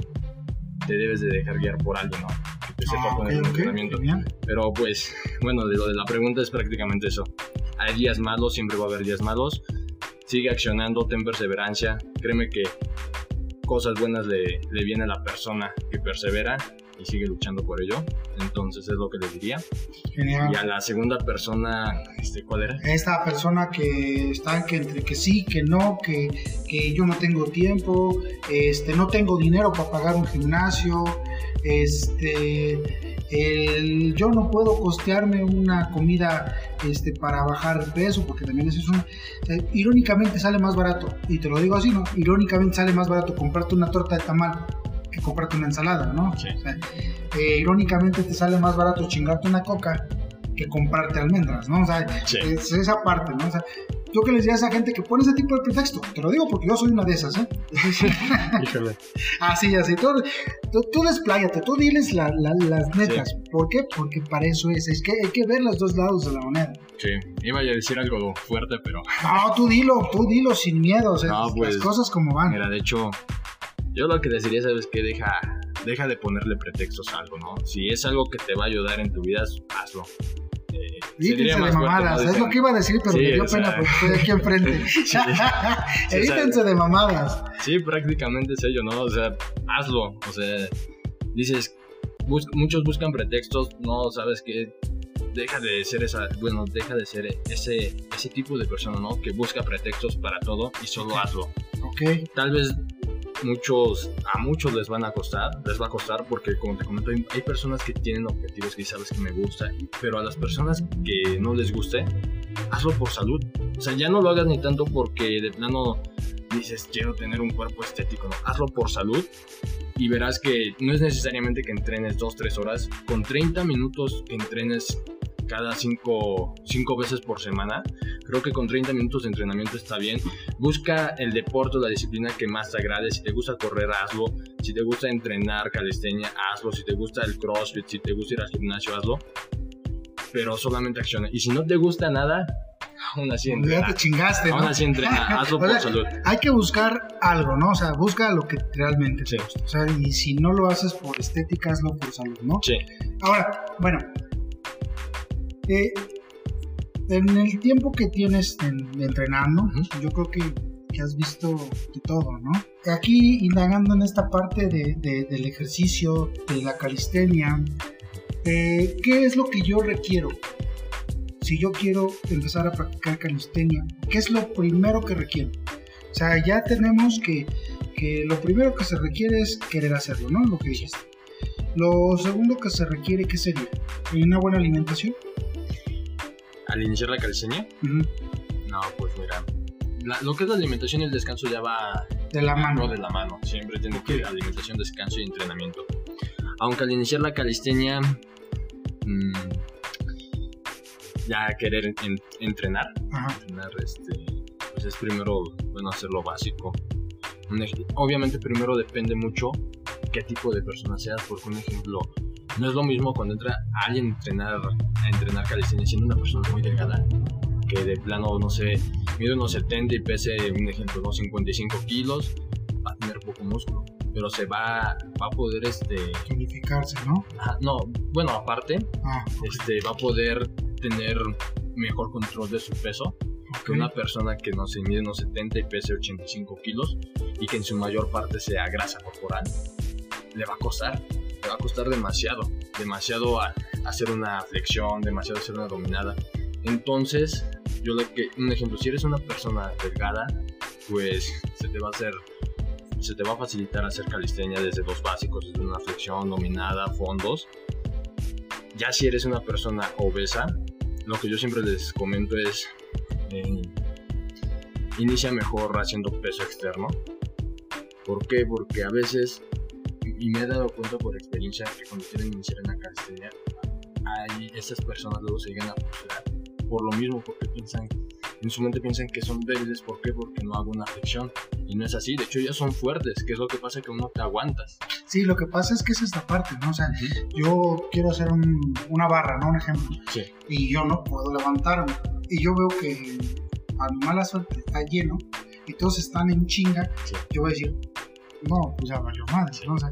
te debes de dejar guiar por alguien, ¿no? Que te sepa Ah, poner un entrenamiento. Pero pues, bueno, de lo de la pregunta es prácticamente eso. Hay días malos, siempre va a haber días malos. Sigue accionando, ten perseverancia. Créeme que cosas buenas le, le viene a la persona que persevera y sigue luchando por ello. Entonces es lo que le diría. Genial. Y a la segunda persona, este, ¿cuál era? esta persona que está que entre que sí, que no, que, que yo no tengo tiempo, este, no tengo dinero para pagar un gimnasio, este, el, yo no puedo costearme una comida este, para bajar peso, porque también eso es eh, irónicamente sale más barato, y te lo digo así, ¿no? Irónicamente sale más barato comprarte una torta de tamal que comprarte una ensalada, ¿no? Sí. O sea, eh, irónicamente te sale más barato chingarte una coca que comprarte almendras, ¿no? O sea, Sí. es esa parte, ¿no? O sea, yo que les diría a esa gente que pone ese tipo de pretexto, te lo digo porque yo soy una de esas, ¿eh? Así, así, tú, tú, tú despláyate, tú diles la- la- las netas. ¿Por qué? Porque para eso es, es que hay que ver los dos lados de la moneda. Sí, iba a decir algo fuerte, pero No, tú dilo, tú dilo sin miedo, o sea, No, pues, las cosas como van. Mira, de hecho, yo lo que les diría, ¿sabes que Deja, deja de ponerle pretextos a algo, ¿no? Si es algo que te va a ayudar en tu vida, hazlo. Eh, Evítense de más fuerte, mamadas, ¿no? es lo que iba a decir, pero Sí, me dio sea. pena porque estoy aquí enfrente. Sí, Evítense de mamadas. Sí, prácticamente es ello, ¿no? O sea, hazlo. O sea, dices, bus- muchos buscan pretextos, no, ¿sabes qué? Deja de ser esa, bueno, deja de ser ese, ese tipo de persona, ¿no? Que busca pretextos para todo y solo hazlo. Ok, tal vez muchos a muchos les van a costar les va a costar porque como te comento hay, personas que tienen objetivos que sabes que me gusta pero a las personas que no les guste hazlo por salud. O sea ya no lo hagas ni tanto porque de plano dices quiero tener un cuerpo estético no hazlo por salud y verás que no es necesariamente que entrenes 2-3 horas. Con 30 minutos que entrenes cada 5 veces por semana creo que con 30 minutos de entrenamiento está bien busca el deporte o la disciplina que más te agrade. Si te gusta correr, hazlo. Si te gusta entrenar calistenia, hazlo. Si te gusta el crossfit, si te gusta ir al gimnasio, hazlo. Pero solamente acciona. Y si no te gusta nada, aún así ya entrena. te chingaste, ¿no? Aún así entrena. Hazlo O por sea, salud. Hay que buscar algo, ¿no? O sea, busca lo que realmente te Sí. gusta. O sea, y si no lo haces por estética, hazlo por salud, ¿no? Sí. Ahora, bueno, eh, en el tiempo que tienes en- entrenando, Ujú. yo creo que, que has visto de todo, ¿no? Aquí indagando en esta parte de- de- del ejercicio, de la calistenia, eh, ¿qué es lo que yo requiero? Si yo quiero empezar a practicar calistenia, ¿qué es lo primero que requiero? O sea, ya tenemos que, que lo primero que se requiere es querer hacerlo, ¿no? Lo que dijiste. Lo segundo que se requiere, ¿qué sería? ¿Una buena alimentación? Al iniciar la calistenia, no, pues mira. la- lo que es la alimentación y el descanso ya va De la mano. no de la mano. Siempre tiene que ir alimentación, descanso y entrenamiento. Aunque al iniciar la calistenia, mm, ya querer en- entrenar, Ajá. entrenar este, pues es primero, bueno, hacer lo básico. Obviamente primero depende mucho qué tipo de persona seas, porque un ejemplo, no es lo mismo cuando entra alguien a entrenar, a entrenar calistenia siendo una persona muy delgada, que de plano, no sé, mide unos 70 y pese, un ejemplo, unos 55 kilos, va a tener poco músculo, pero se va, va a poder, este, Unificarse, ¿no? ajá, no, bueno, aparte, Ah, este, va a poder tener mejor control de su peso que una persona que no se mide unos 70 y pese 85 kilos y que en su mayor parte sea grasa corporal, le va a costar, le va a costar demasiado, demasiado a- hacer una flexión, demasiado hacer una dominada. Entonces, yo lo que, un ejemplo, si eres una persona delgada, pues se te va a hacer, se te va a facilitar hacer calistenia desde los básicos, desde una flexión, dominada, fondos. Ya si eres una persona obesa, lo que yo siempre les comento es, eh, inicia mejor haciendo peso externo. ¿Por qué? Porque a veces, y me he dado cuenta por experiencia, que cuando quieren iniciar en la calistenia, hay esas personas luego se llegan a frustrar por lo mismo, porque piensan, en su mente piensan que son débiles, ¿por qué? Porque no hago una flexión. Y no es así, de hecho ya son fuertes, que es lo que pasa que uno te aguantas. Sí, lo que pasa es que es esta parte, ¿no? O sea, yo quiero hacer un- una barra, ¿no? Un ejemplo. Sí. Y yo no puedo levantarme. Y yo veo que a mi mala suerte está lleno y todos están en chinga. Sí. Yo voy a decir, no, pues ya valió madre, ¿no? O sea,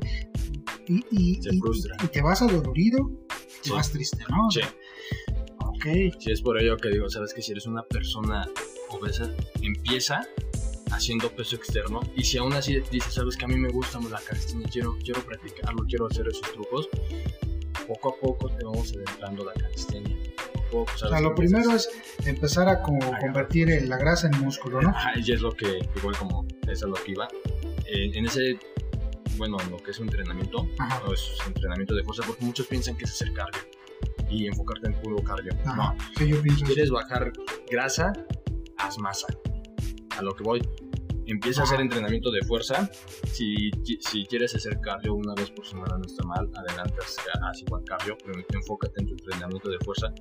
y, y, Se y- frustra. y te vas adolorido, te Sí. vas triste, ¿no? Sí. Ok, Sí, es por ello que digo, sabes que si eres una persona obesa, empieza haciendo peso externo y si aún así dices, sabes que a mí me gusta la calistenia, quiero, quiero practicarlo, quiero hacer esos trucos, poco a poco te vamos adentrando la calistenia. Poco o sea, lo primero es empezar a como convertir el- la grasa en músculo, ¿no? Y es lo que, igual como es a lo que iba. Eh, en ese, bueno, en lo que es un entrenamiento, Ajá. no es entrenamiento de fuerza, porque muchos piensan que es hacer cardio y enfocarte en puro cardio. Ajá. No, Sí, yo pienso si quieres bajar grasa, haz masa. A lo que voy. Empieza a hacer entrenamiento de fuerza. Si, si quieres hacer cardio una vez por semana no está mal, adelante, haz, igual cardio, pero enfócate en tu entrenamiento de fuerza.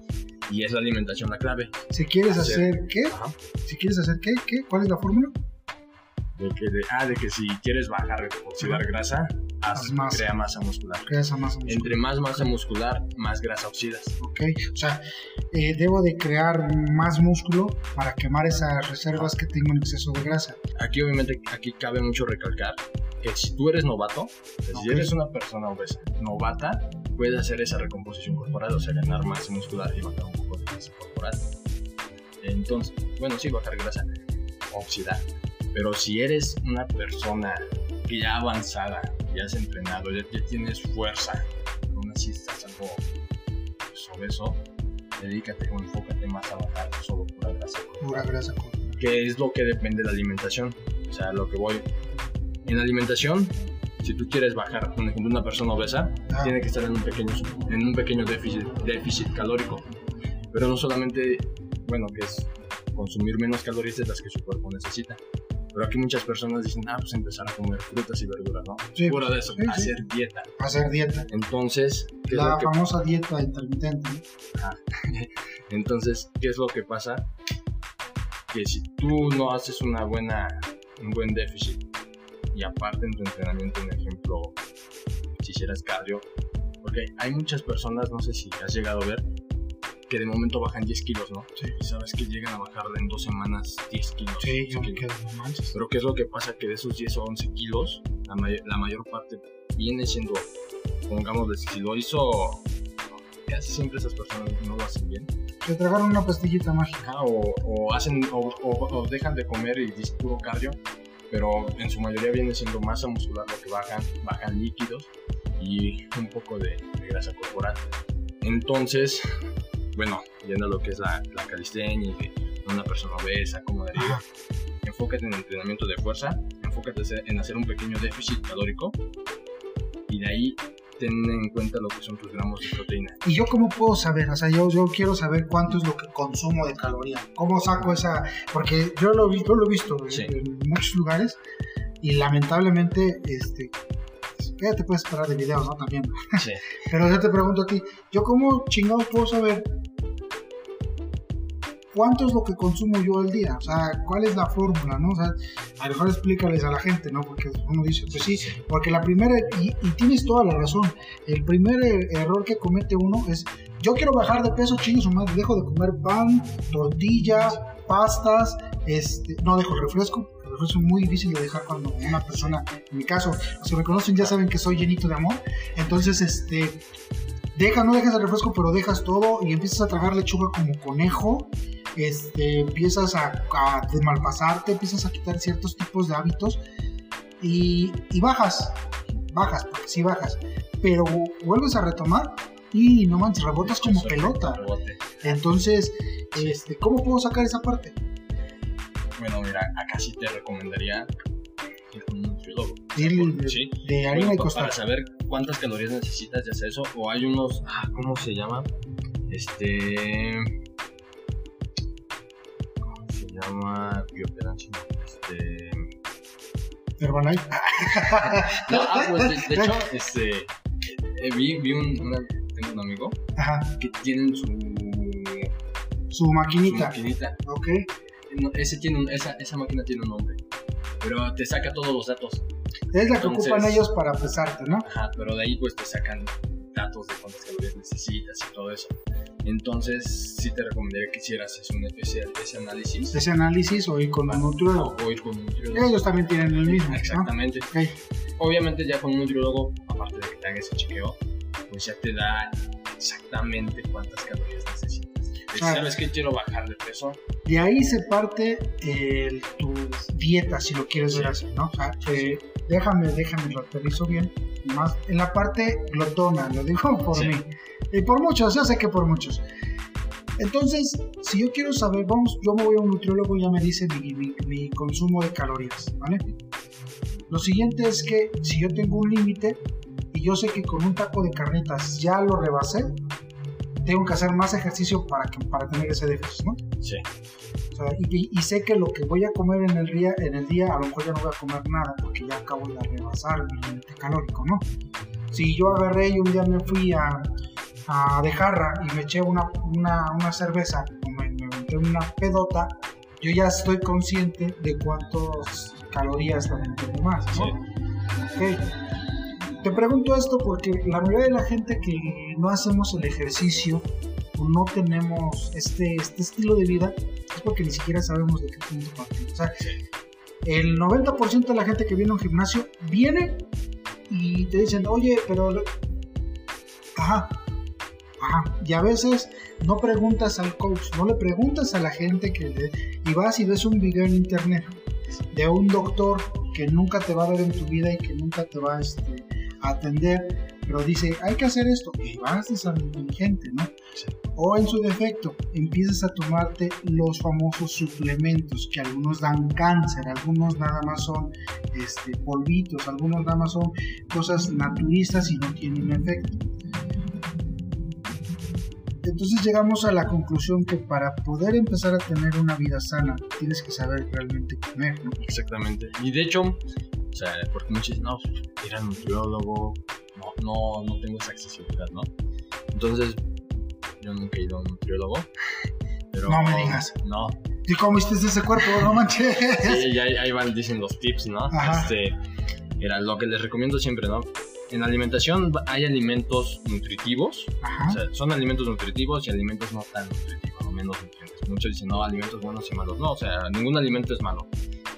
Y es la alimentación la clave. Si quieres hacer- hacer qué, Ajá. si quieres hacer qué, qué, ¿cuál es la fórmula? De que, de, ah, de que si quieres bajar, oxidar grasa, haz, masa. crea masa muscular. Crea esa masa muscular. Entre más masa muscular, más grasa oxidas. Ok, o sea, eh, debo de crear más músculo para quemar esas reservas que tengo en exceso de grasa. Aquí obviamente aquí cabe mucho recalcar que si tú eres novato, o sea, si eres una persona obesa, novata, puedes hacer esa recomposición corporal, o sea, ganar masa muscular y bajar un poco de grasa corporal. Entonces, bueno, sí, bajar grasa, oxidar. Pero si eres una persona ya avanzada, ya has entrenado, ya, ya tienes fuerza, aún así estás algo pues, obeso, dedícate o enfócate más a bajar solo pura grasa Pura grasa que es lo que depende de la alimentación. O sea, lo que voy. En la alimentación, si tú quieres bajar, por ejemplo, una persona obesa, Ah. tiene que estar en un pequeño, en un pequeño déficit, déficit calórico. Pero no solamente, bueno, que es consumir menos calorías de las que su cuerpo necesita. Pero aquí muchas personas dicen, ah, pues empezar a comer frutas y verduras, ¿no? Sí, Fuera de eso, sí, sí. hacer dieta. Hacer dieta. Entonces, ¿qué es La que famosa dieta intermitente. ¿no? Entonces, ¿qué es lo que pasa? Que si tú no haces una buena, un buen déficit y aparte en tu entrenamiento, un ejemplo, si hicieras cardio, porque hay muchas personas, no sé si has llegado a ver, que de momento bajan 10 kilos, ¿no? Sí. Y sabes que llegan a bajar en dos semanas 10 kilos. Sí, 11 yo me kilos. quedo, no. Pero ¿qué es lo que pasa? Que de esos 10 o 11 kilos, la, may- la mayor parte viene siendo, pongámosle, si lo hizo, casi siempre esas personas no lo hacen bien. Se tragaron una pastillita mágica. O, o hacen o, o- o dejan de comer y dicen puro cardio, pero en su mayoría viene siendo masa muscular lo que bajan, bajan líquidos y un poco de, de grasa corporal. Entonces, bueno, yendo a lo que es la, la calistenia y una persona obesa, como diría, Ajá. enfócate en el entrenamiento de fuerza, enfócate en hacer un pequeño déficit calórico y de ahí ten en cuenta lo que son tus gramos de proteína. ¿Y yo cómo puedo saber? O sea, yo, yo quiero saber cuánto es lo que consumo de calorías. ¿Cómo saco esa...? Porque yo lo, yo lo he visto en- Sí. en muchos lugares y lamentablemente, este... Ya te puedes esperar de videos, ¿no? También. Sí. Pero yo te pregunto a ti, ¿yo cómo chingados puedo saber cuánto es lo que consumo yo al día? O sea, ¿cuál es la fórmula, no? O sea, a lo mejor explícales a la gente, ¿no? Porque uno dice, pues sí, porque la primera, y, y tienes toda la razón, el primer eh, error que comete uno es, yo quiero bajar de peso, chingo su madre, dejo de comer pan, tortillas, pastas, este, no dejo el refresco, refresco es muy difícil de dejar cuando una persona, en mi caso, los que me conocen ya saben que soy llenito de amor, entonces, este, deja, no dejas el refresco, pero dejas todo y empiezas a tragar lechuga como conejo, este, empiezas a, a desmalpasarte, empiezas a quitar ciertos tipos de hábitos y, y bajas, bajas, porque sí bajas, pero vuelves a retomar y no manches, rebotas como pelota. Entonces, este, ¿cómo puedo sacar esa parte? Bueno, mira, acá sí te recomendaría ir con un nutriólogo. De, Sí. de harina Bueno, y costal. Para saber cuántas calorías necesitas, ya sea eso, o hay unos, ah, ¿cómo se llama? Este... ¿Cómo se llama? Biopedancia. Este... Herbalife. No, ah, pues de, de hecho, este... eh, vi, vi un, una, tengo un amigo, Ajá. que tienen su, Su su maquinita. maquinita. Ok. No, ese tiene un- esa, esa máquina tiene un nombre, pero te saca todos los datos. Es la que Entonces- ocupan ellos para pesarte, ¿no? Ajá, pero de ahí pues te sacan datos de cuántas calorías necesitas y todo eso. Entonces sí te recomendaría que hicieras ese, ese, ese análisis Ese análisis o ir con un nutriólogo. o ir con un nutriólogo. Ellos también tienen el mismo, ¿no? Exactamente. Obviamente ya con un nutriólogo, aparte de que te haga ese chequeo, pues ya te da exactamente cuántas calorías necesitas. Sabes que quiero bajar de peso, De ahí se parte el- tu dieta, si lo quieres ver así, ¿no? O sea, eh, déjame, déjame, lo aterrizo bien. Más en la parte glotona, lo digo por Sí. mí. Y por muchos, yo sé que por muchos. Entonces, si yo quiero saber, vamos, yo me voy a un nutriólogo y ya me dice mi, mi- mi consumo de calorías, ¿vale? Lo siguiente es que si yo tengo un límite y yo sé que con un taco de carnitas ya lo rebasé, tengo que hacer más ejercicio para, que, para tener ese déficit, ¿no? sí, O sea, y, y sé que lo que voy a comer en el, día, en el día, a lo mejor ya no voy a comer nada porque ya acabo de rebasar mi límite calórico, ¿no? Si yo agarré y un día me fui a, a de jarra y me eché una, una, una cerveza o me, me aventé una pedota, yo ya estoy consciente de cuántas calorías también tengo más, ¿no? sí. Ok. Te pregunto esto porque la mayoría de la gente que no hacemos el ejercicio o no tenemos este, este estilo de vida es porque ni siquiera sabemos de qué punto partir. O sea, el 90% de la gente que viene a un gimnasio viene y te dicen, oye, pero... Ajá. Ajá. Y a veces no preguntas al coach, no le preguntas a la gente que le... Y vas y ves un video en internet de un doctor que nunca te va a ver en tu vida y que nunca te va este, a atender, pero dice, hay que hacer esto, y vas de San inteligente, ¿no? O en su defecto, empiezas a tomarte los famosos suplementos, que algunos dan cáncer, algunos nada más son este, polvitos, algunos nada más son cosas naturistas y no tienen efecto. Entonces llegamos a la conclusión que para poder empezar a tener una vida sana, tienes que saber realmente comer, ¿no? Exactamente. Y de hecho, o sea, porque muchos dicen, no, ir al nutriólogo, no, no, no tengo esa accesibilidad, ¿no? Entonces, yo nunca he ido a un nutriólogo. Pero, No me digas. No, ¿Y cómo viste ese cuerpo? No manches. sí, ahí, ahí van, dicen los tips, ¿no? Ajá. Este, era lo que les recomiendo siempre, ¿no? En la alimentación hay alimentos nutritivos, o Ajá. sea, son alimentos nutritivos y alimentos no tan nutritivos, o menos nutrientes. Muchos dicen, no, alimentos buenos y malos. No, o sea, ningún alimento es malo,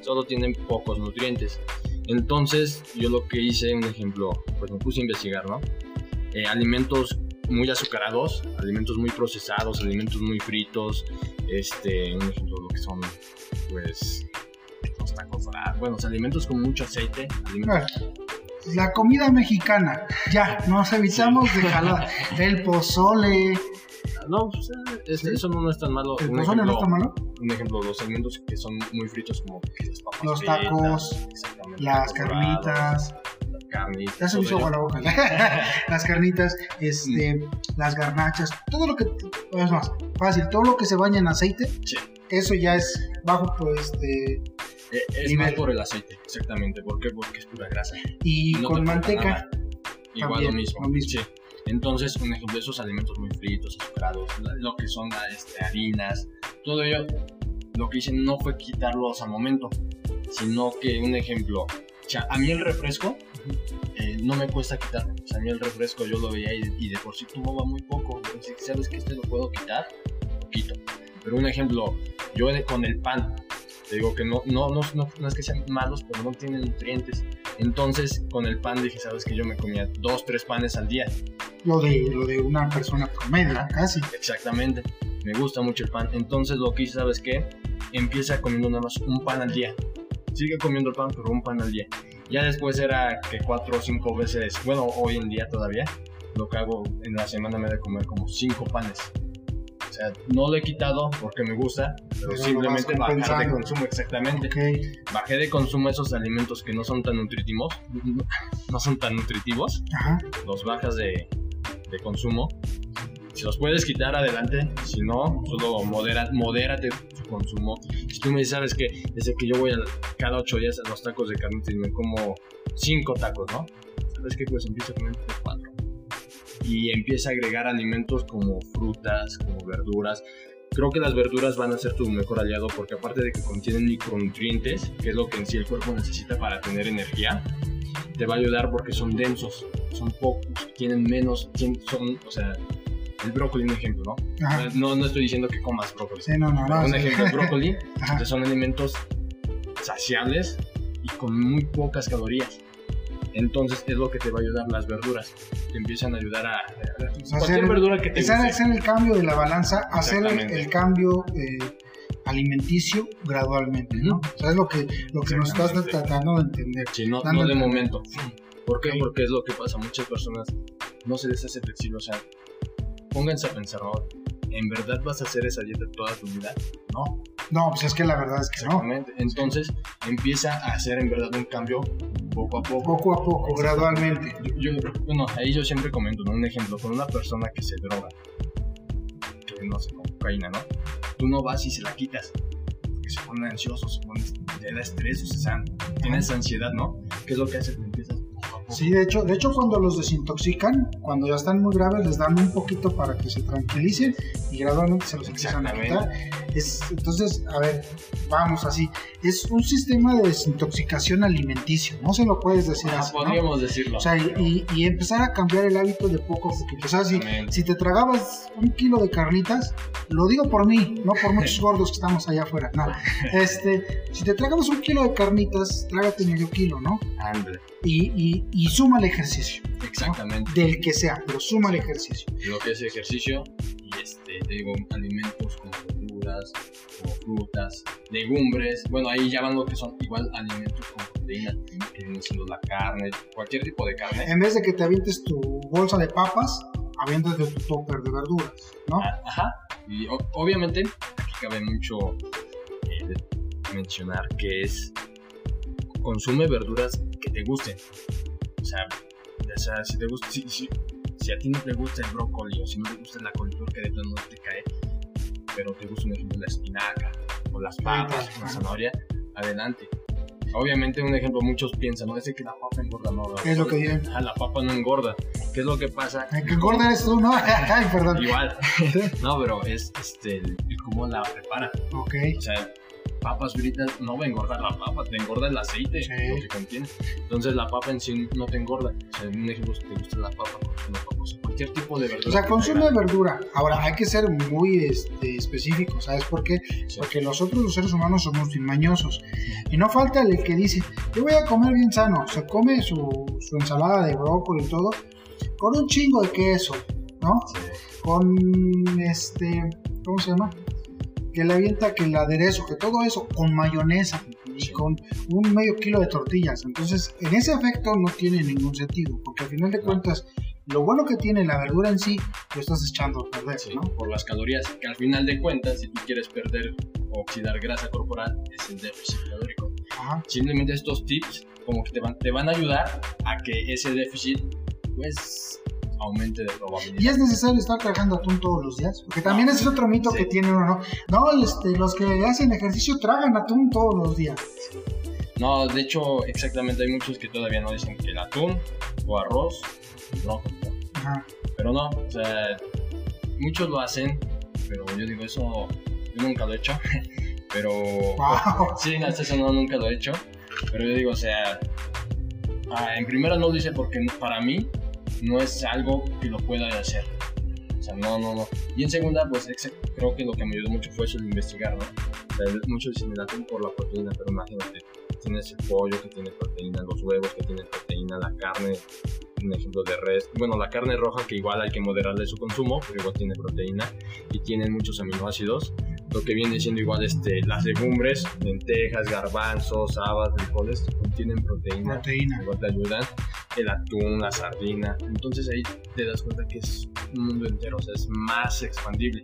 solo tienen pocos nutrientes. Entonces, yo lo que hice, un ejemplo, pues me puse a investigar, ¿no? Eh, alimentos muy azucarados, alimentos muy procesados, alimentos muy fritos, este, un ejemplo, lo que son, pues, los tacos dorados, bueno, o sea, alimentos con mucho aceite, alimentos Bueno, La comida mexicana, ya, nos evitamos de jalar. El pozole, No, pues, eh, es- ¿Sí? eso no es tan malo. el un, pozole ejemplo, no está malo. un ejemplo, los alimentos que son muy fritos, como que las papas Los tacos, Las carnitas, las carnitas, ya se me hizo todo agua ello. la boca. las carnitas, este, las garnachas, todo lo que, es más, fácil, todo lo que se baña en aceite, Sí. eso ya es bajo, pues, este, es Nivel. más por el aceite, exactamente. ¿Por qué? Porque es pura grasa. y No con manteca. Igual También, lo mismo. lo mismo. Sí. Entonces, un ejemplo de esos alimentos muy fritos, azucarados, lo que son este, harinas, todo ello, lo que hice no fue quitarlos al momento, sino que, un ejemplo, a mí el refresco eh, no me cuesta quitar. O sea, a mí el refresco yo lo veía y, y de por sí tomaba muy poco. Entonces, ¿sabes que este lo puedo quitar? Lo quito. Pero un ejemplo, yo con el pan, te digo que no, no, no, no, no es que sean malos, pero no tienen nutrientes. Entonces, con el pan dije, ¿sabes que Yo me comía dos, tres panes al día. lo de, lo de una persona promedio, casi. Exactamente. Me gusta mucho el pan. Entonces, lo que hice, ¿sabes qué? Empieza comiendo nada más un pan al día. Sigue comiendo el pan, pero un pan al día. Ya después era que cuatro o cinco veces, bueno, hoy en día todavía, lo que hago en la semana me de comer como cinco panes. O sea, no lo he quitado porque me gusta, pero, simplemente bajar de consumo, exactamente. Bajé de consumo esos alimentos que no son tan nutritivos, no son tan nutritivos, ajá. los bajas de, de consumo. Si los puedes quitar, adelante. Si no, solo modera, modérate su consumo. Si tú me dices, sabes que desde que yo voy a cada ocho días a los tacos de carnitas y me como cinco tacos, ¿no? ¿Sabes qué? Pues empiezo a comer cuatro. Y empieza a agregar alimentos como frutas, como verduras. Creo que las verduras van a ser tu mejor aliado porque aparte de que contienen micronutrientes, que es lo que en sí el cuerpo necesita para tener energía, te va a ayudar porque son densos, son pocos, tienen menos, son, o sea, el brócoli, un ejemplo, ¿no? No, no estoy diciendo que comas brócoli. Sí, no, no, no. Un ejemplo, el brócoli, son alimentos saciables y con muy pocas calorías. Entonces es lo que te va a ayudar las verduras. Te empiezan a ayudar a, hacer, verdura que te hacer el cambio de la balanza, hacer el, cambio eh, alimenticio gradualmente, ¿no? O sea, es lo que, lo que nos estás tratando de entender. Sí, no, no de momento. ¿Por qué? Porque es lo que pasa. Muchas personas no se les hace flexible. O sea, pónganse a pensar, ¿En verdad vas a hacer esa dieta toda tu vida? No. No, pues es que la verdad es que no. Entonces empieza a hacer en verdad un cambio poco a poco. Poco a poco, gradualmente. Yo, bueno, ahí yo siempre comento, ¿no? Un ejemplo, con una persona que se droga, que no sé, con cocaína, ¿no? Tú no vas y se la quitas, porque se pone ansioso, se pone, te da estrés, o sea, tienes ansiedad, ¿no? ¿Qué es lo que hace? Te empiezas Sí, de hecho, de hecho cuando los desintoxican, cuando ya están muy graves, les dan un poquito para que se tranquilicen y gradualmente se los empiezan a quitar. Es, entonces, a ver, vamos así. Es un sistema de desintoxicación alimenticio, no se lo puedes decir así. Podríamos decirlo. O sea, y, y, empezar a cambiar el hábito de poco a poquito. O sea, si, si te tragabas un kilo de carnitas, lo digo por mí, no por muchos gordos que estamos allá afuera. No. Este, si te tragabas un kilo de carnitas, trágate medio kilo, ¿no? Y, y, y, suma el ejercicio. Exactamente. Del que sea, pero suma el ejercicio. Lo que es ejercicio y este, te digo, alimentos como verduras, como frutas, legumbres. Bueno, ahí ya van lo que son igual alimentos como proteína, que siendo la carne, cualquier tipo de carne. En vez de que te avientes tu bolsa de papas, de tu topper de verduras, ¿no? Ah, ajá. Y obviamente aquí cabe mucho eh, mencionar que es consume verduras que te gusten. O sea, si te gusta, si, a ti no te gusta el brócoli o si no te gusta la coliflor que de plano no te cae, pero te gusta un ejemplo la espinaca o las papas o la zanahoria, adelante. Obviamente un ejemplo muchos piensan, no es que la papa engorda, no. es lo que dicen? Ah, la papa no engorda. ¿Qué es lo que pasa? El que engorda eres tú, ¿no? Ay, perdón. Igual. no, pero es este, el, cómo la prepara. Ok. O sea, papas fritas no va a engordar la papa, te engorda el aceite lo que contiene. Entonces la papa en sí no te engorda. O sea, ejemplo, si te gusta la papa, cualquier tipo de verdura. O sea, consume verdura. Ahora, hay que ser muy este, específicos, ¿sabes por qué? Porque nosotros los seres humanos somos mañosos. Y no falta el que dice, yo voy a comer bien sano. Se come su, su ensalada de brócoli y todo, con un chingo de queso, ¿no? Con este, ¿cómo se llama? Que le avienta que el aderezo, que todo eso con mayonesa y con un medio kilo de tortillas. Entonces, en ese efecto no tiene ningún sentido, porque al final de cuentas, lo bueno que tiene la verdura en sí, lo estás echando a perder, ¿no? Por las calorías, que al final de cuentas, si tú quieres perder o oxidar grasa corporal, es el déficit calórico. Simplemente estos tips como que te van, te van a ayudar a que ese déficit, pues, aumente de probabilidad. ¿Y es necesario estar tragando atún todos los días? Porque también ese es otro mito que tiene uno, ¿no? No, este, los que hacen ejercicio tragan atún todos los días. No, de hecho, exactamente hay muchos que todavía no dicen que el atún o arroz, no. Ajá. Pero no, o sea, muchos lo hacen, pero yo digo, eso yo nunca lo he hecho. pero. Wow. Sí, no, eso no, nunca lo he hecho. Pero yo digo, o sea, ah, en primera no lo dice porque para mí no es algo que lo pueda hacer. O sea, no, no, no. Y en segunda, pues creo que lo que me ayudó mucho fue eso de investigar, ¿no? O sea, dicen el por la proteína, pero imagínate, tienes el pollo que tiene proteína, los huevos que tienen proteína, la carne, un ejemplo de res. Bueno, la carne roja que igual hay que moderarle su consumo, pero igual tiene proteína y tienen muchos aminoácidos lo que viene siendo igual este, las legumbres, lentejas, garbanzos, habas, frijoles, contienen proteína, proteína. igual te ayudan, el atún, la sardina, entonces ahí te das cuenta que es un mundo entero, o sea, es más expandible.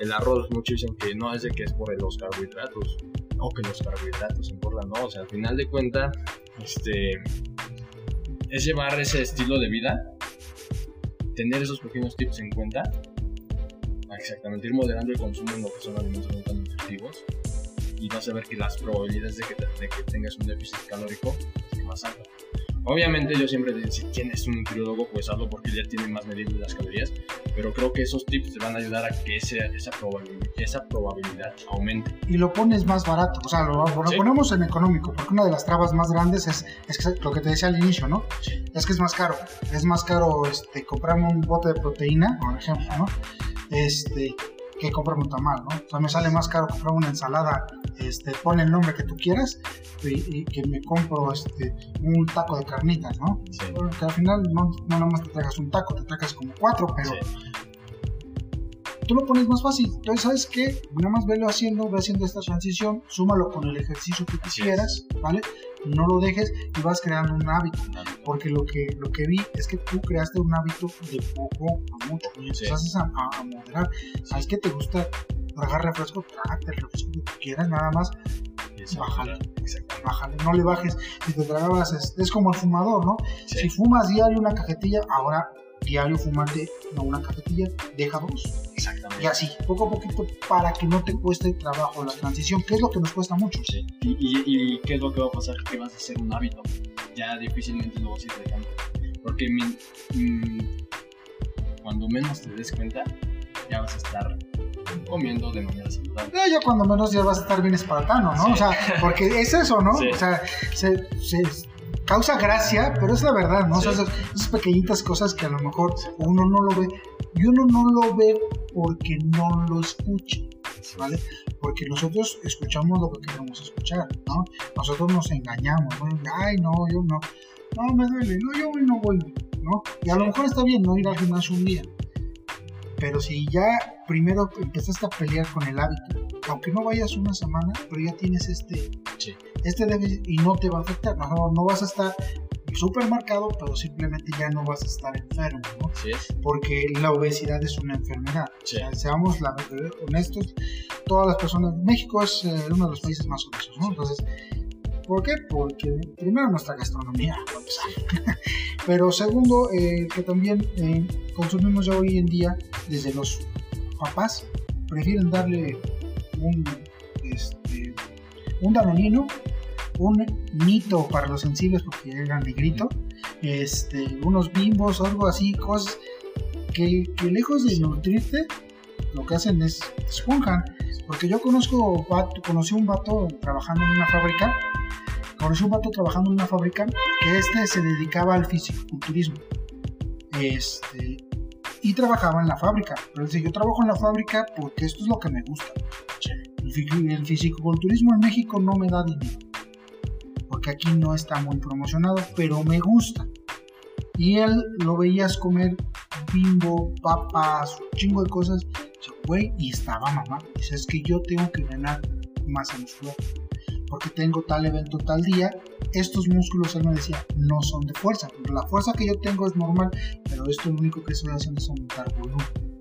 El arroz, muchos dicen que no es de que es por los carbohidratos, o que los carbohidratos engordan, no, o sea, al final de cuentas, este, es llevar ese estilo de vida, tener esos pequeños tips en cuenta exactamente, ir moderando el consumo en lo que son alimentos no tan nutritivos y vas a ver que las probabilidades de que, de que tengas un déficit calórico es más alta. Obviamente yo siempre digo, si tienes un nutriólogo, pues hazlo porque ya tiene más medidas las calorías, pero creo que esos tips te van a ayudar a que ese, esa, probabilidad, esa probabilidad aumente. Y lo pones más barato, o sea, lo, lo Sí. ponemos en económico, porque una de las trabas más grandes es, es lo que te decía al inicio, ¿no? Es que es más caro, es más caro este, comprarme un bote de proteína, por ejemplo, ¿no? Este, que comprarme un tamal, ¿no? O sea, me sale más caro comprar una ensalada, este, pon el nombre que tú quieras, y, y que me compro este, un taco de carnitas, ¿no? Sí. Bueno, que al final no, no nada más te tragas un taco, te tragas como cuatro, pero Sí. Tú lo pones más fácil. Entonces, ¿sabes qué? Nada más velo haciendo, ve haciendo esta transición, súmalo con el ejercicio que quieras, ¿vale? No lo dejes y vas creando un hábito. Porque lo que, lo que vi es que tú creaste un hábito de poco a mucho. Y Sí. empezaste a, a- a moderar. ¿Sabes qué te gusta? Tragar refresco, trágate el refresco que quieras, nada más Bájale. Bájale, no le bajes. Si te tragabas, es, es como el fumador, ¿no? Sí. Si fumas diario una cajetilla, ahora diario fumarte no una cajetilla, deja dos. Exactamente. Y así, poco a poquito, para que no te cueste trabajo la transición, que es lo que nos cuesta mucho. Sí. ¿Y, y, y qué es lo que va a pasar? Que vas a hacer un hábito. Ya difícilmente lo vas a ir dejando. Porque mi- cuando menos te des cuenta, ya vas a estar comiendo de manera saludable. Ya, ya cuando menos ya vas a estar bien espartano, ¿no? Sí. O sea, porque es eso, ¿no? Sí. O sea, se, se causa gracia, pero es la verdad, ¿no? O sea, Sí. esas, esas pequeñitas cosas que a lo mejor uno no lo ve. Y uno no lo ve porque no lo escucha, ¿vale? Porque nosotros escuchamos lo que queremos escuchar, ¿no? Nosotros nos engañamos, ¿no? Ay, no, yo no. No, me duele, no, yo hoy no voy, ¿no? Y a lo mejor está bien no ir al gimnasio un día. Pero si ya primero empezaste a pelear con el hábito, aunque no vayas una semana, pero ya tienes este, Sí. Este déficit y no te va a afectar. No, no vas a estar súper marcado, pero simplemente ya no vas a estar enfermo, ¿no? Porque la obesidad es una enfermedad. Sí. O sea, seamos la, honestos, todas las personas, México es eh, uno de los países más obesos, ¿no? Entonces, ¿por qué? Porque primero nuestra gastronomía, empezar. pero segundo, eh, que también eh, consumimos ya hoy en día, desde los papás, prefieren darle un, este, un danonino, un nito para los sensibles porque llegan negrito, este, unos bimbos o algo así, cosas que, que lejos de nutrirte, lo que hacen es esponjan. Porque yo conozco, conocí un vato trabajando en una fábrica, conocí un vato trabajando en una fábrica que este se dedicaba al fisiculturismo. Este, y trabajaba en la fábrica. Pero dice, yo trabajo en la fábrica porque esto es lo que me gusta. El fisiculturismo en México no me da dinero. Porque aquí no está muy promocionado, pero me gusta. Y él lo veías comer bimbo, papas, un chingo de cosas. Güey, y estaba mamá. Dice, es que yo tengo que ganar masa muscular. Porque tengo tal evento tal día. Estos músculos, él me decía, no son de fuerza. La fuerza que yo tengo es normal, pero esto lo único que estoy haciendo es aumentar volumen.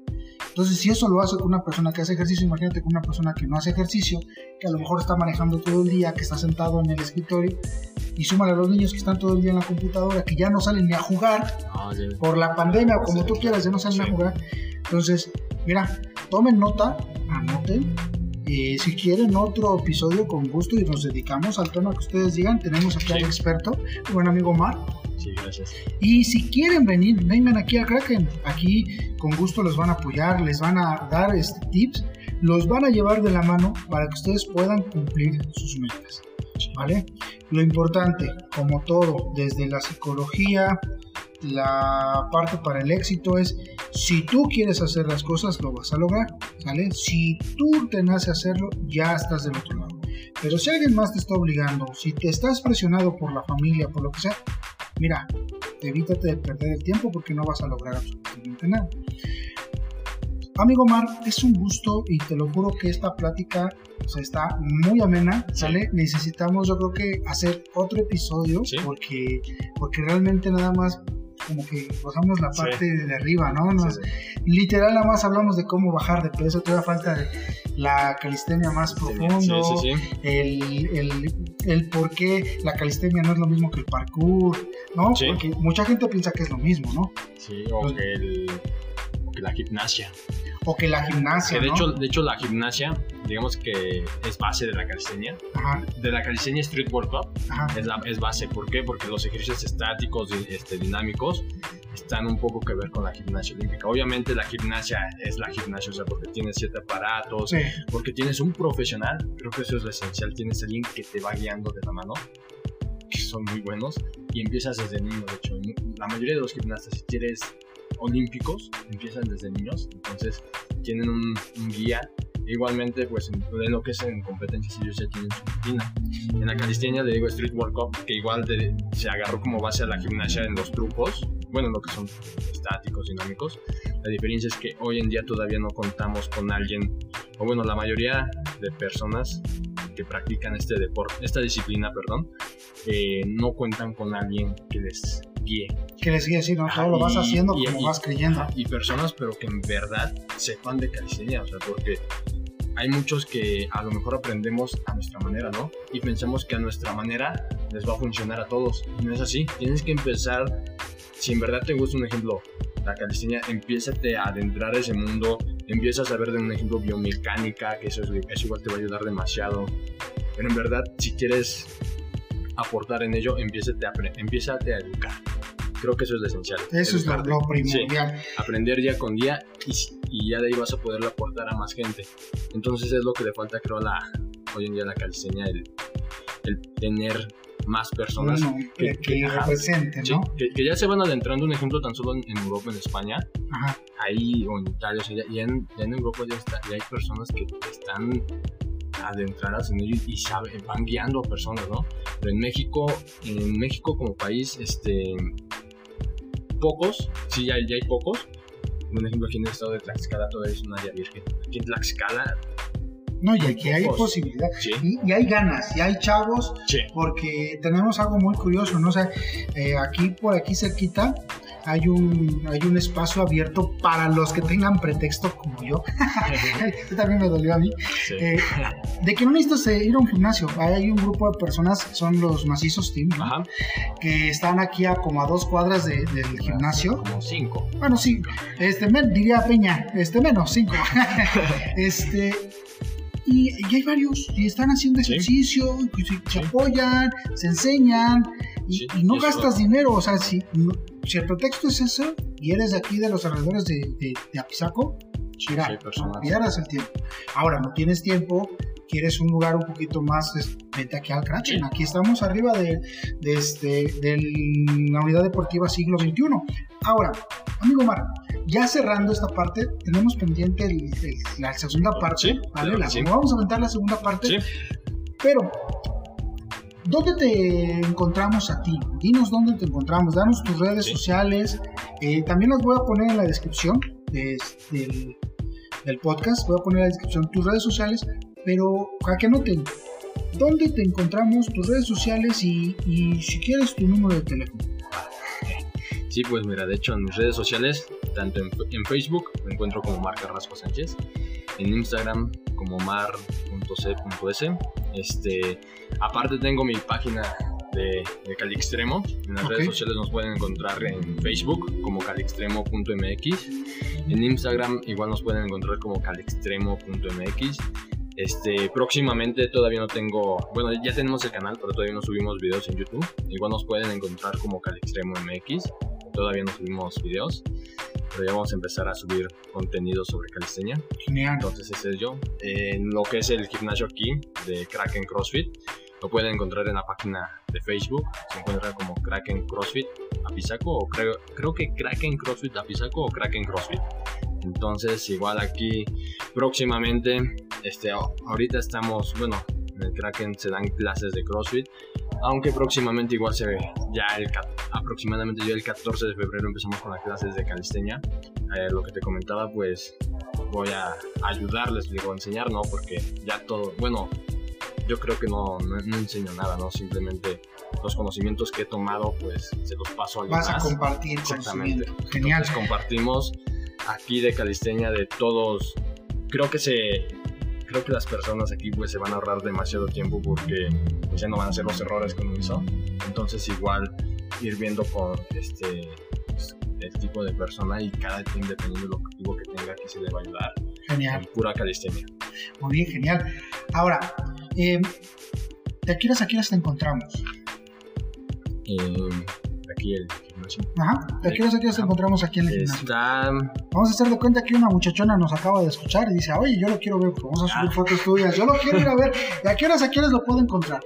Entonces, si eso lo hace con una persona que hace ejercicio, imagínate con una persona que no hace ejercicio, que a lo mejor está manejando todo el día, que está sentado en el escritorio, y súmale a los niños que están todo el día en la computadora, que ya no salen ni a jugar, Ah, sí. por la pandemia o como tú quieras, ya no salen a Sí. jugar. Entonces, mira, tomen nota, anoten. Y si quieren otro episodio con gusto y nos dedicamos al tema que ustedes digan, tenemos aquí al Sí. experto, mi buen amigo Mar. Sí, gracias. Y si quieren venir, vengan aquí a Kraken. Aquí con gusto los van a apoyar, les van a dar este, tips, los van a llevar de la mano para que ustedes puedan cumplir sus metas. ¿Vale? Lo importante, como todo, desde la psicología, la parte para el éxito es, si tú quieres hacer las cosas, lo vas a lograr, ¿sale? Si tú te nace hacerlo, ya estás del otro lado. Pero si alguien más te está obligando, si te estás presionado por la familia, por lo que sea, mira, evítate de perder el tiempo porque no vas a lograr absolutamente nada. Amigo Mar, es un gusto y te lo juro que esta plática o sea, está muy amena, ¿sale? Necesitamos yo creo que hacer otro episodio Sí. porque, porque realmente nada más como que bajamos la Sí. parte de arriba, ¿no? Nos- Sí, Literal nada más hablamos de cómo bajar de peso, todavía falta de la calistenia más profundo, Sí, sí, sí. el, el, el por qué la calistenia no es lo mismo que el parkour, ¿no? Porque mucha gente piensa que es lo mismo, ¿no? Sí, o que, el, o que la gimnasia. O que la gimnasia, Que de, ¿no? hecho, de hecho, la gimnasia, digamos que es base de la calistenia. Ajá, De la calistenia Street ajá. es, la, es base. ¿Por qué? Porque los ejercicios estáticos este, dinámicos están un poco que ver con la gimnasia olímpica. Obviamente la gimnasia es la gimnasia, o sea, porque tienes siete aparatos, Sí, porque tienes un profesional, creo que eso es lo esencial, tienes alguien que te va guiando de la mano, que son muy buenos, y empiezas desde niño, de hecho, la mayoría de los gimnastas, si quieres olímpicos, empiezan desde niños, entonces tienen un, un guía, igualmente pues en, en lo que es en competencias ellos ya tienen su rutina. En la calistenia le digo Street World Cup, que igual se agarró como base a la gimnasia en los trucos, bueno, lo que son estáticos, dinámicos. La diferencia es que hoy en día todavía no contamos con alguien o bueno, la mayoría de personas que practican este deporte, esta disciplina, perdón, eh, no cuentan con alguien que les guíe. que les sigue así, ¿no? Ajá, Todo lo vas haciendo y- como y- vas creyendo. Ajá, Y personas, pero que en verdad sepan de calistenia, o sea, porque hay muchos que a lo mejor aprendemos a nuestra manera, ¿no? Y pensamos que a nuestra manera les va a funcionar a todos. Y no es así. Tienes que empezar, si en verdad te gusta un ejemplo, la calistenia, empiézate a adentrar ese mundo, empieza a saber de un ejemplo biomecánica, que eso, es, eso igual te va a ayudar demasiado. Pero en verdad, si quieres aportar en ello, empiézate a, empiézate a educar. Creo que eso es lo esencial. Eso es lo, lo Sí primordial. aprender día con día y, y ya de ahí vas a poderle aportar a más gente. Entonces es lo que le falta creo a la, hoy en día a la calistenia, el, el tener más personas que, que- que ajá, ¿no? que, ya se van adentrando, un ejemplo tan solo en, en Europa, en España, Ajá. ahí o en Italia, o sea, ya, ya en, ya en Europa ya, está, ya hay personas que están adentradas en ello y saben, van guiando a personas, ¿no? Pero en México, en México como país, este, pocos, sí, ya, ya hay pocos. Un ejemplo aquí en el estado de Tlaxcala todavía es un área virgen. Aquí en Tlaxcala, No, y aquí hay posibilidad. sí, Y, y hay ganas, y hay chavos, sí, porque tenemos algo muy curioso, ¿no? O sea, eh, aquí por aquí cerquita hay un, hay un espacio abierto para los que tengan pretexto como yo. Esto también me dolió a mí. sí. Eh, de que no necesitas eh, ir a un gimnasio. Hay un grupo de personas, son los macizos team, ¿no? Ajá, que están aquí a como a dos cuadras de- del gimnasio. como cinco. Bueno, sí, este, diría Peña, este, menos, cinco. este, y, y hay varios, y están haciendo Sí. ejercicio, se, apoyan, se enseñan, y, no gastas dinero, o sea, si, no- si el pretexto es eso, y eres de aquí, de los alrededores de, de, de Apizaco, chira, Sí, no pierdas el tiempo. Ahora, no tienes tiempo, quieres un lugar un poquito más, es- vete aquí al Kraken, Sí. aquí estamos arriba de, de, este, de la unidad deportiva siglo XXI. Ahora, amigo Mar, ya cerrando esta parte, tenemos pendiente el- el- la segunda parte, Sí, ¿vale? La- sí. Vamos a aventar la segunda parte, pero ¿dónde te encontramos a ti? Dinos dónde te encontramos, danos tus redes Sí. sociales, eh, también las voy a poner en la descripción de- del, del podcast, voy a poner en la descripción tus redes sociales, pero para que noten, ¿dónde te encontramos, tus redes sociales y, y si quieres tu número de teléfono? Sí, pues mira, de hecho en mis redes sociales, tanto en, en Facebook me encuentro como Mar Carrasco Sánchez, en Instagram como mar.c.s. Este, aparte tengo mi página de, de Calixtremo. En las redes sociales nos pueden encontrar en Facebook como calixtremo.mx. En Instagram igual nos pueden encontrar como calixtremo.mx. Este, próximamente todavía no tengo, bueno, ya tenemos el canal, pero todavía no subimos videos en YouTube. Igual nos pueden encontrar como Calixtremo MX. Todavía no subimos videos, pero ya vamos a empezar a subir contenido sobre calistenia. Genial. Entonces ese es yo. En lo que es el gimnasio aquí de Kraken CrossFit, lo pueden encontrar en la página de Facebook. Se encuentra como Kraken CrossFit Apizaco o creo, creo que Kraken CrossFit Apizaco o Kraken CrossFit. Entonces igual aquí próximamente, este, a- ahorita estamos, bueno, en el Kraken se dan clases de CrossFit. Aunque próximamente igual se ve, ya el, aproximadamente ya el 14 de febrero empezamos con las clases de calistenia. Eh, lo que te comentaba, pues voy a ayudarles, digo, a enseñar, ¿no? Porque ya todo, bueno, yo creo que no, no, no enseño nada, ¿no? Simplemente los conocimientos que he tomado, pues se los paso a alguien Vas a más. compartir Exactamente. Genial. Entonces compartimos aquí de calistenia de todos. Creo que se creo que las personas aquí pues se van a ahorrar demasiado tiempo porque pues ya no van a hacer los errores que uno hizo. Entonces igual ir viendo con este pues, el tipo de persona y cada quien dependiendo del objetivo que tenga que se le va a ayudar Genial. en pura calistenia. Muy bien, genial. Ahora, eh, ¿de qué horas a qué horas te encontramos? Eh, aquí el gimnasio. Ajá, ¿de qué horas a qué horas te encontramos aquí en el gimnasio? Está. Vamos a hacer de cuenta que una muchachona nos acaba de escuchar y dice, oye, yo lo quiero ver, porque vamos a subir Ah. fotos tuyas, yo lo quiero ir a ver. ¿De a qué horas a qué horas lo puedo encontrar?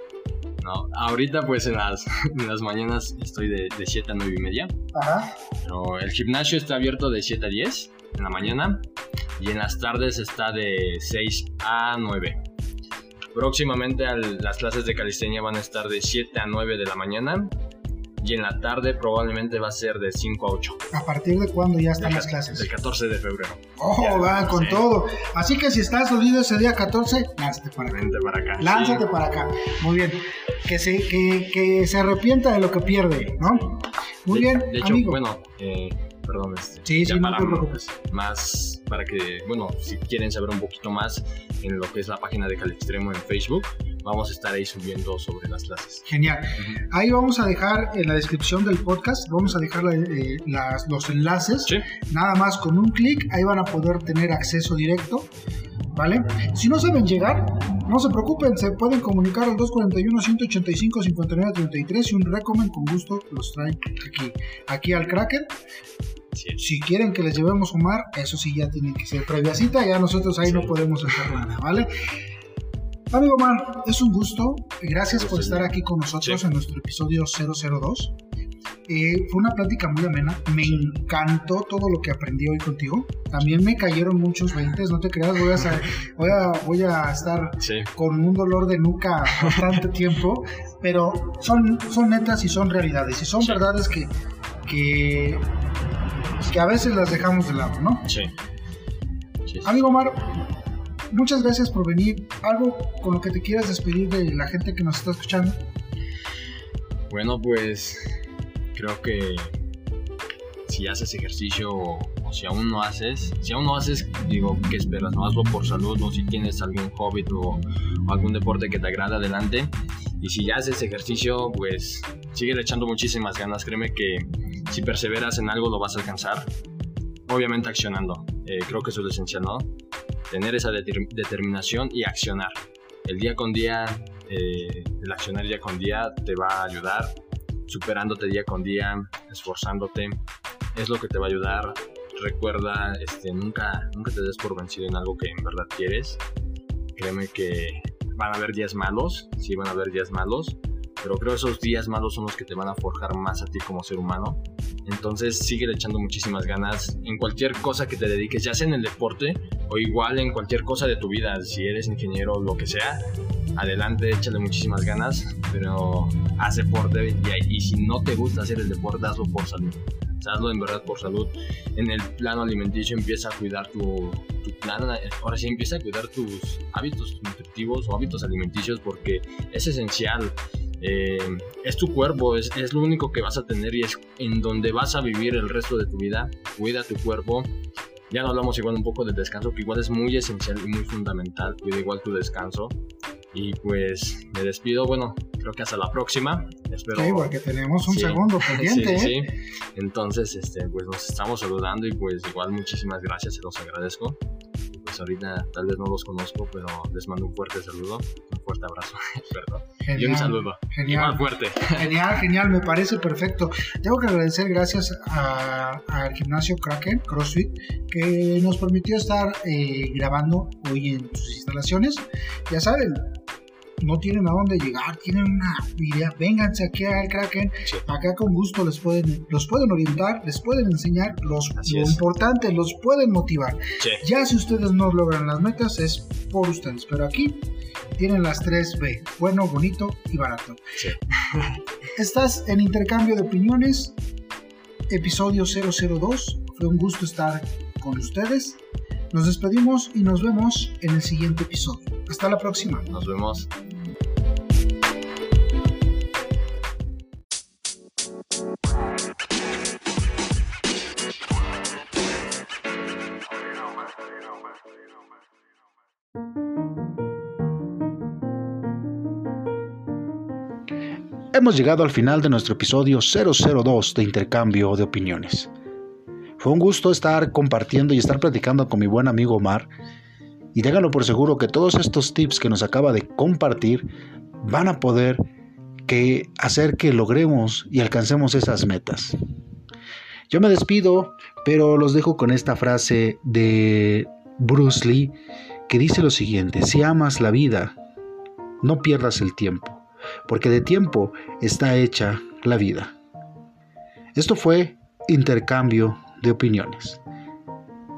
No, ahorita pues en las, en las mañanas estoy de, de 7 a 9 y media. Ajá. Pero el gimnasio está abierto de 7 a 10 en la mañana y en las tardes está de 6 a 9. Próximamente al- las clases de calistenia van a estar de 7 a 9 de la mañana y en la tarde probablemente va a ser de 5 a 8. ¿A partir de cuándo ya están Del las clases? Del 14 de febrero. Ojo, Ya, va con sí. todo. Así que si estás dolido ese día 14, lánzate para acá. Vente para acá. Lánzate Sí. para acá. Muy bien. Que se, que, que se arrepienta de lo que pierde, ¿no? Muy De- bien, De hecho, amigo. bueno, eh, perdón. Este, Sí, ya sí, no te preocupes. Más para que, bueno, si quieren saber un poquito más en lo que es la página de Calextremo en Facebook, vamos a estar ahí subiendo sobre las clases. Genial. Ahí vamos a dejar en la descripción del podcast, vamos a dejar la- eh, las- los enlaces. Sí. Nada más con un clic, ahí van a poder tener acceso directo. ¿Vale? Si no saben llegar, no se preocupen, se pueden comunicar al 241-185-5933 y un recomen con gusto los trae aquí, aquí al es. Si quieren que les llevemos Omar, eso sí ya tiene que ser previa cita, ya nosotros ahí no podemos hacer nada, ¿vale? Amigo Omar, es un gusto, gracias por estar aquí con nosotros Sí. en nuestro episodio 002. Eh, fue una plática muy amena, me encantó todo lo que aprendí hoy contigo. También me cayeron muchos 20, no te creas, voy a, voy a, voy a estar Sí, con un dolor de nuca bastante tiempo, pero son, son netas y son realidades, y son Sí. verdades que, que, que a veces las dejamos de lado, ¿no? sí. Amigo Omar, muchas gracias por venir. Algo con lo que te quieras despedir de la gente que nos está escuchando. Bueno, pues creo que si haces ejercicio o, si aún no haces, si aún no haces, digo, ¿qué esperas? No hazlo por salud o si tienes algún hobby o, o algún deporte que te agrada, adelante. Y si ya haces ejercicio, pues sigue echando muchísimas ganas. Créeme que si perseveras en algo lo vas a alcanzar. Obviamente accionando. Eh, creo que eso es lo esencial, ¿no? Tener esa deter- determinación y accionar. El día con día, eh, el accionar día con día te va a ayudar superándote día con día, esforzándote, es lo que te va a ayudar. Recuerda, este, nunca, nunca te des por vencido en algo que en verdad quieres. Créeme que van a haber días malos, sí van a haber días malos, pero creo que esos días malos son los que te van a forjar más a ti como ser humano. Entonces sigue echando muchísimas ganas en cualquier cosa que te dediques, ya sea en el deporte o igual en cualquier cosa de tu vida, si eres ingeniero lo que sea, adelante, échale muchísimas ganas, pero haz deporte y, si no te gusta hacer el deporte, hazlo por salud. O sea, hazlo en verdad por salud. En el plano alimenticio empieza a cuidar tu, tu plan, ahora sí empieza a cuidar tus hábitos nutritivos o hábitos alimenticios porque es esencial. Eh, es tu cuerpo, es, es lo único que vas a tener y es en donde vas a vivir el resto de tu vida. Cuida tu cuerpo, ya no hablamos igual un poco del descanso, que igual es muy esencial y muy fundamental. Cuida igual tu descanso. Y pues me despido. Bueno, creo que hasta la próxima. Espero. Sí, porque tenemos un Sí. segundo pendiente, Sí, ¿eh? sí. Entonces, este, pues nos estamos saludando y pues igual muchísimas gracias, se los agradezco. Pues ahorita tal vez no los conozco, pero les mando un fuerte saludo, un fuerte abrazo, perdón. Y Genial, un saludo. Genial. Fuerte. Genial, genial, me parece perfecto. Tengo que agradecer gracias al gimnasio Kraken CrossFit que nos permitió estar eh, grabando hoy en sus instalaciones. Ya saben, no tienen a dónde llegar, tienen una idea, vénganse aquí al Kraken, Sí. acá con gusto les pueden, los pueden orientar, les pueden enseñar, los, Así lo es. importante, los pueden motivar. Sí. Ya si ustedes no logran las metas es por ustedes, pero aquí tienen las 3 B, bueno, bonito y barato. Sí. Estás en intercambio de opiniones, episodio 002. Fue un gusto estar con ustedes. Nos despedimos y nos vemos en el siguiente episodio. Hasta la próxima. Nos vemos. Hemos llegado al final de nuestro episodio 002 de Intercambio de Opiniones. Fue un gusto estar compartiendo y estar platicando con mi buen amigo Omar. Y ténganlo por seguro que todos estos tips que nos acaba de compartir van a poder que hacer que logremos y alcancemos esas metas. Yo me despido, pero los dejo con esta frase de Bruce Lee que dice lo siguiente, si amas la vida, no pierdas el tiempo, porque de tiempo está hecha la vida. Esto fue intercambio de opiniones.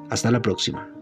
Hasta la próxima.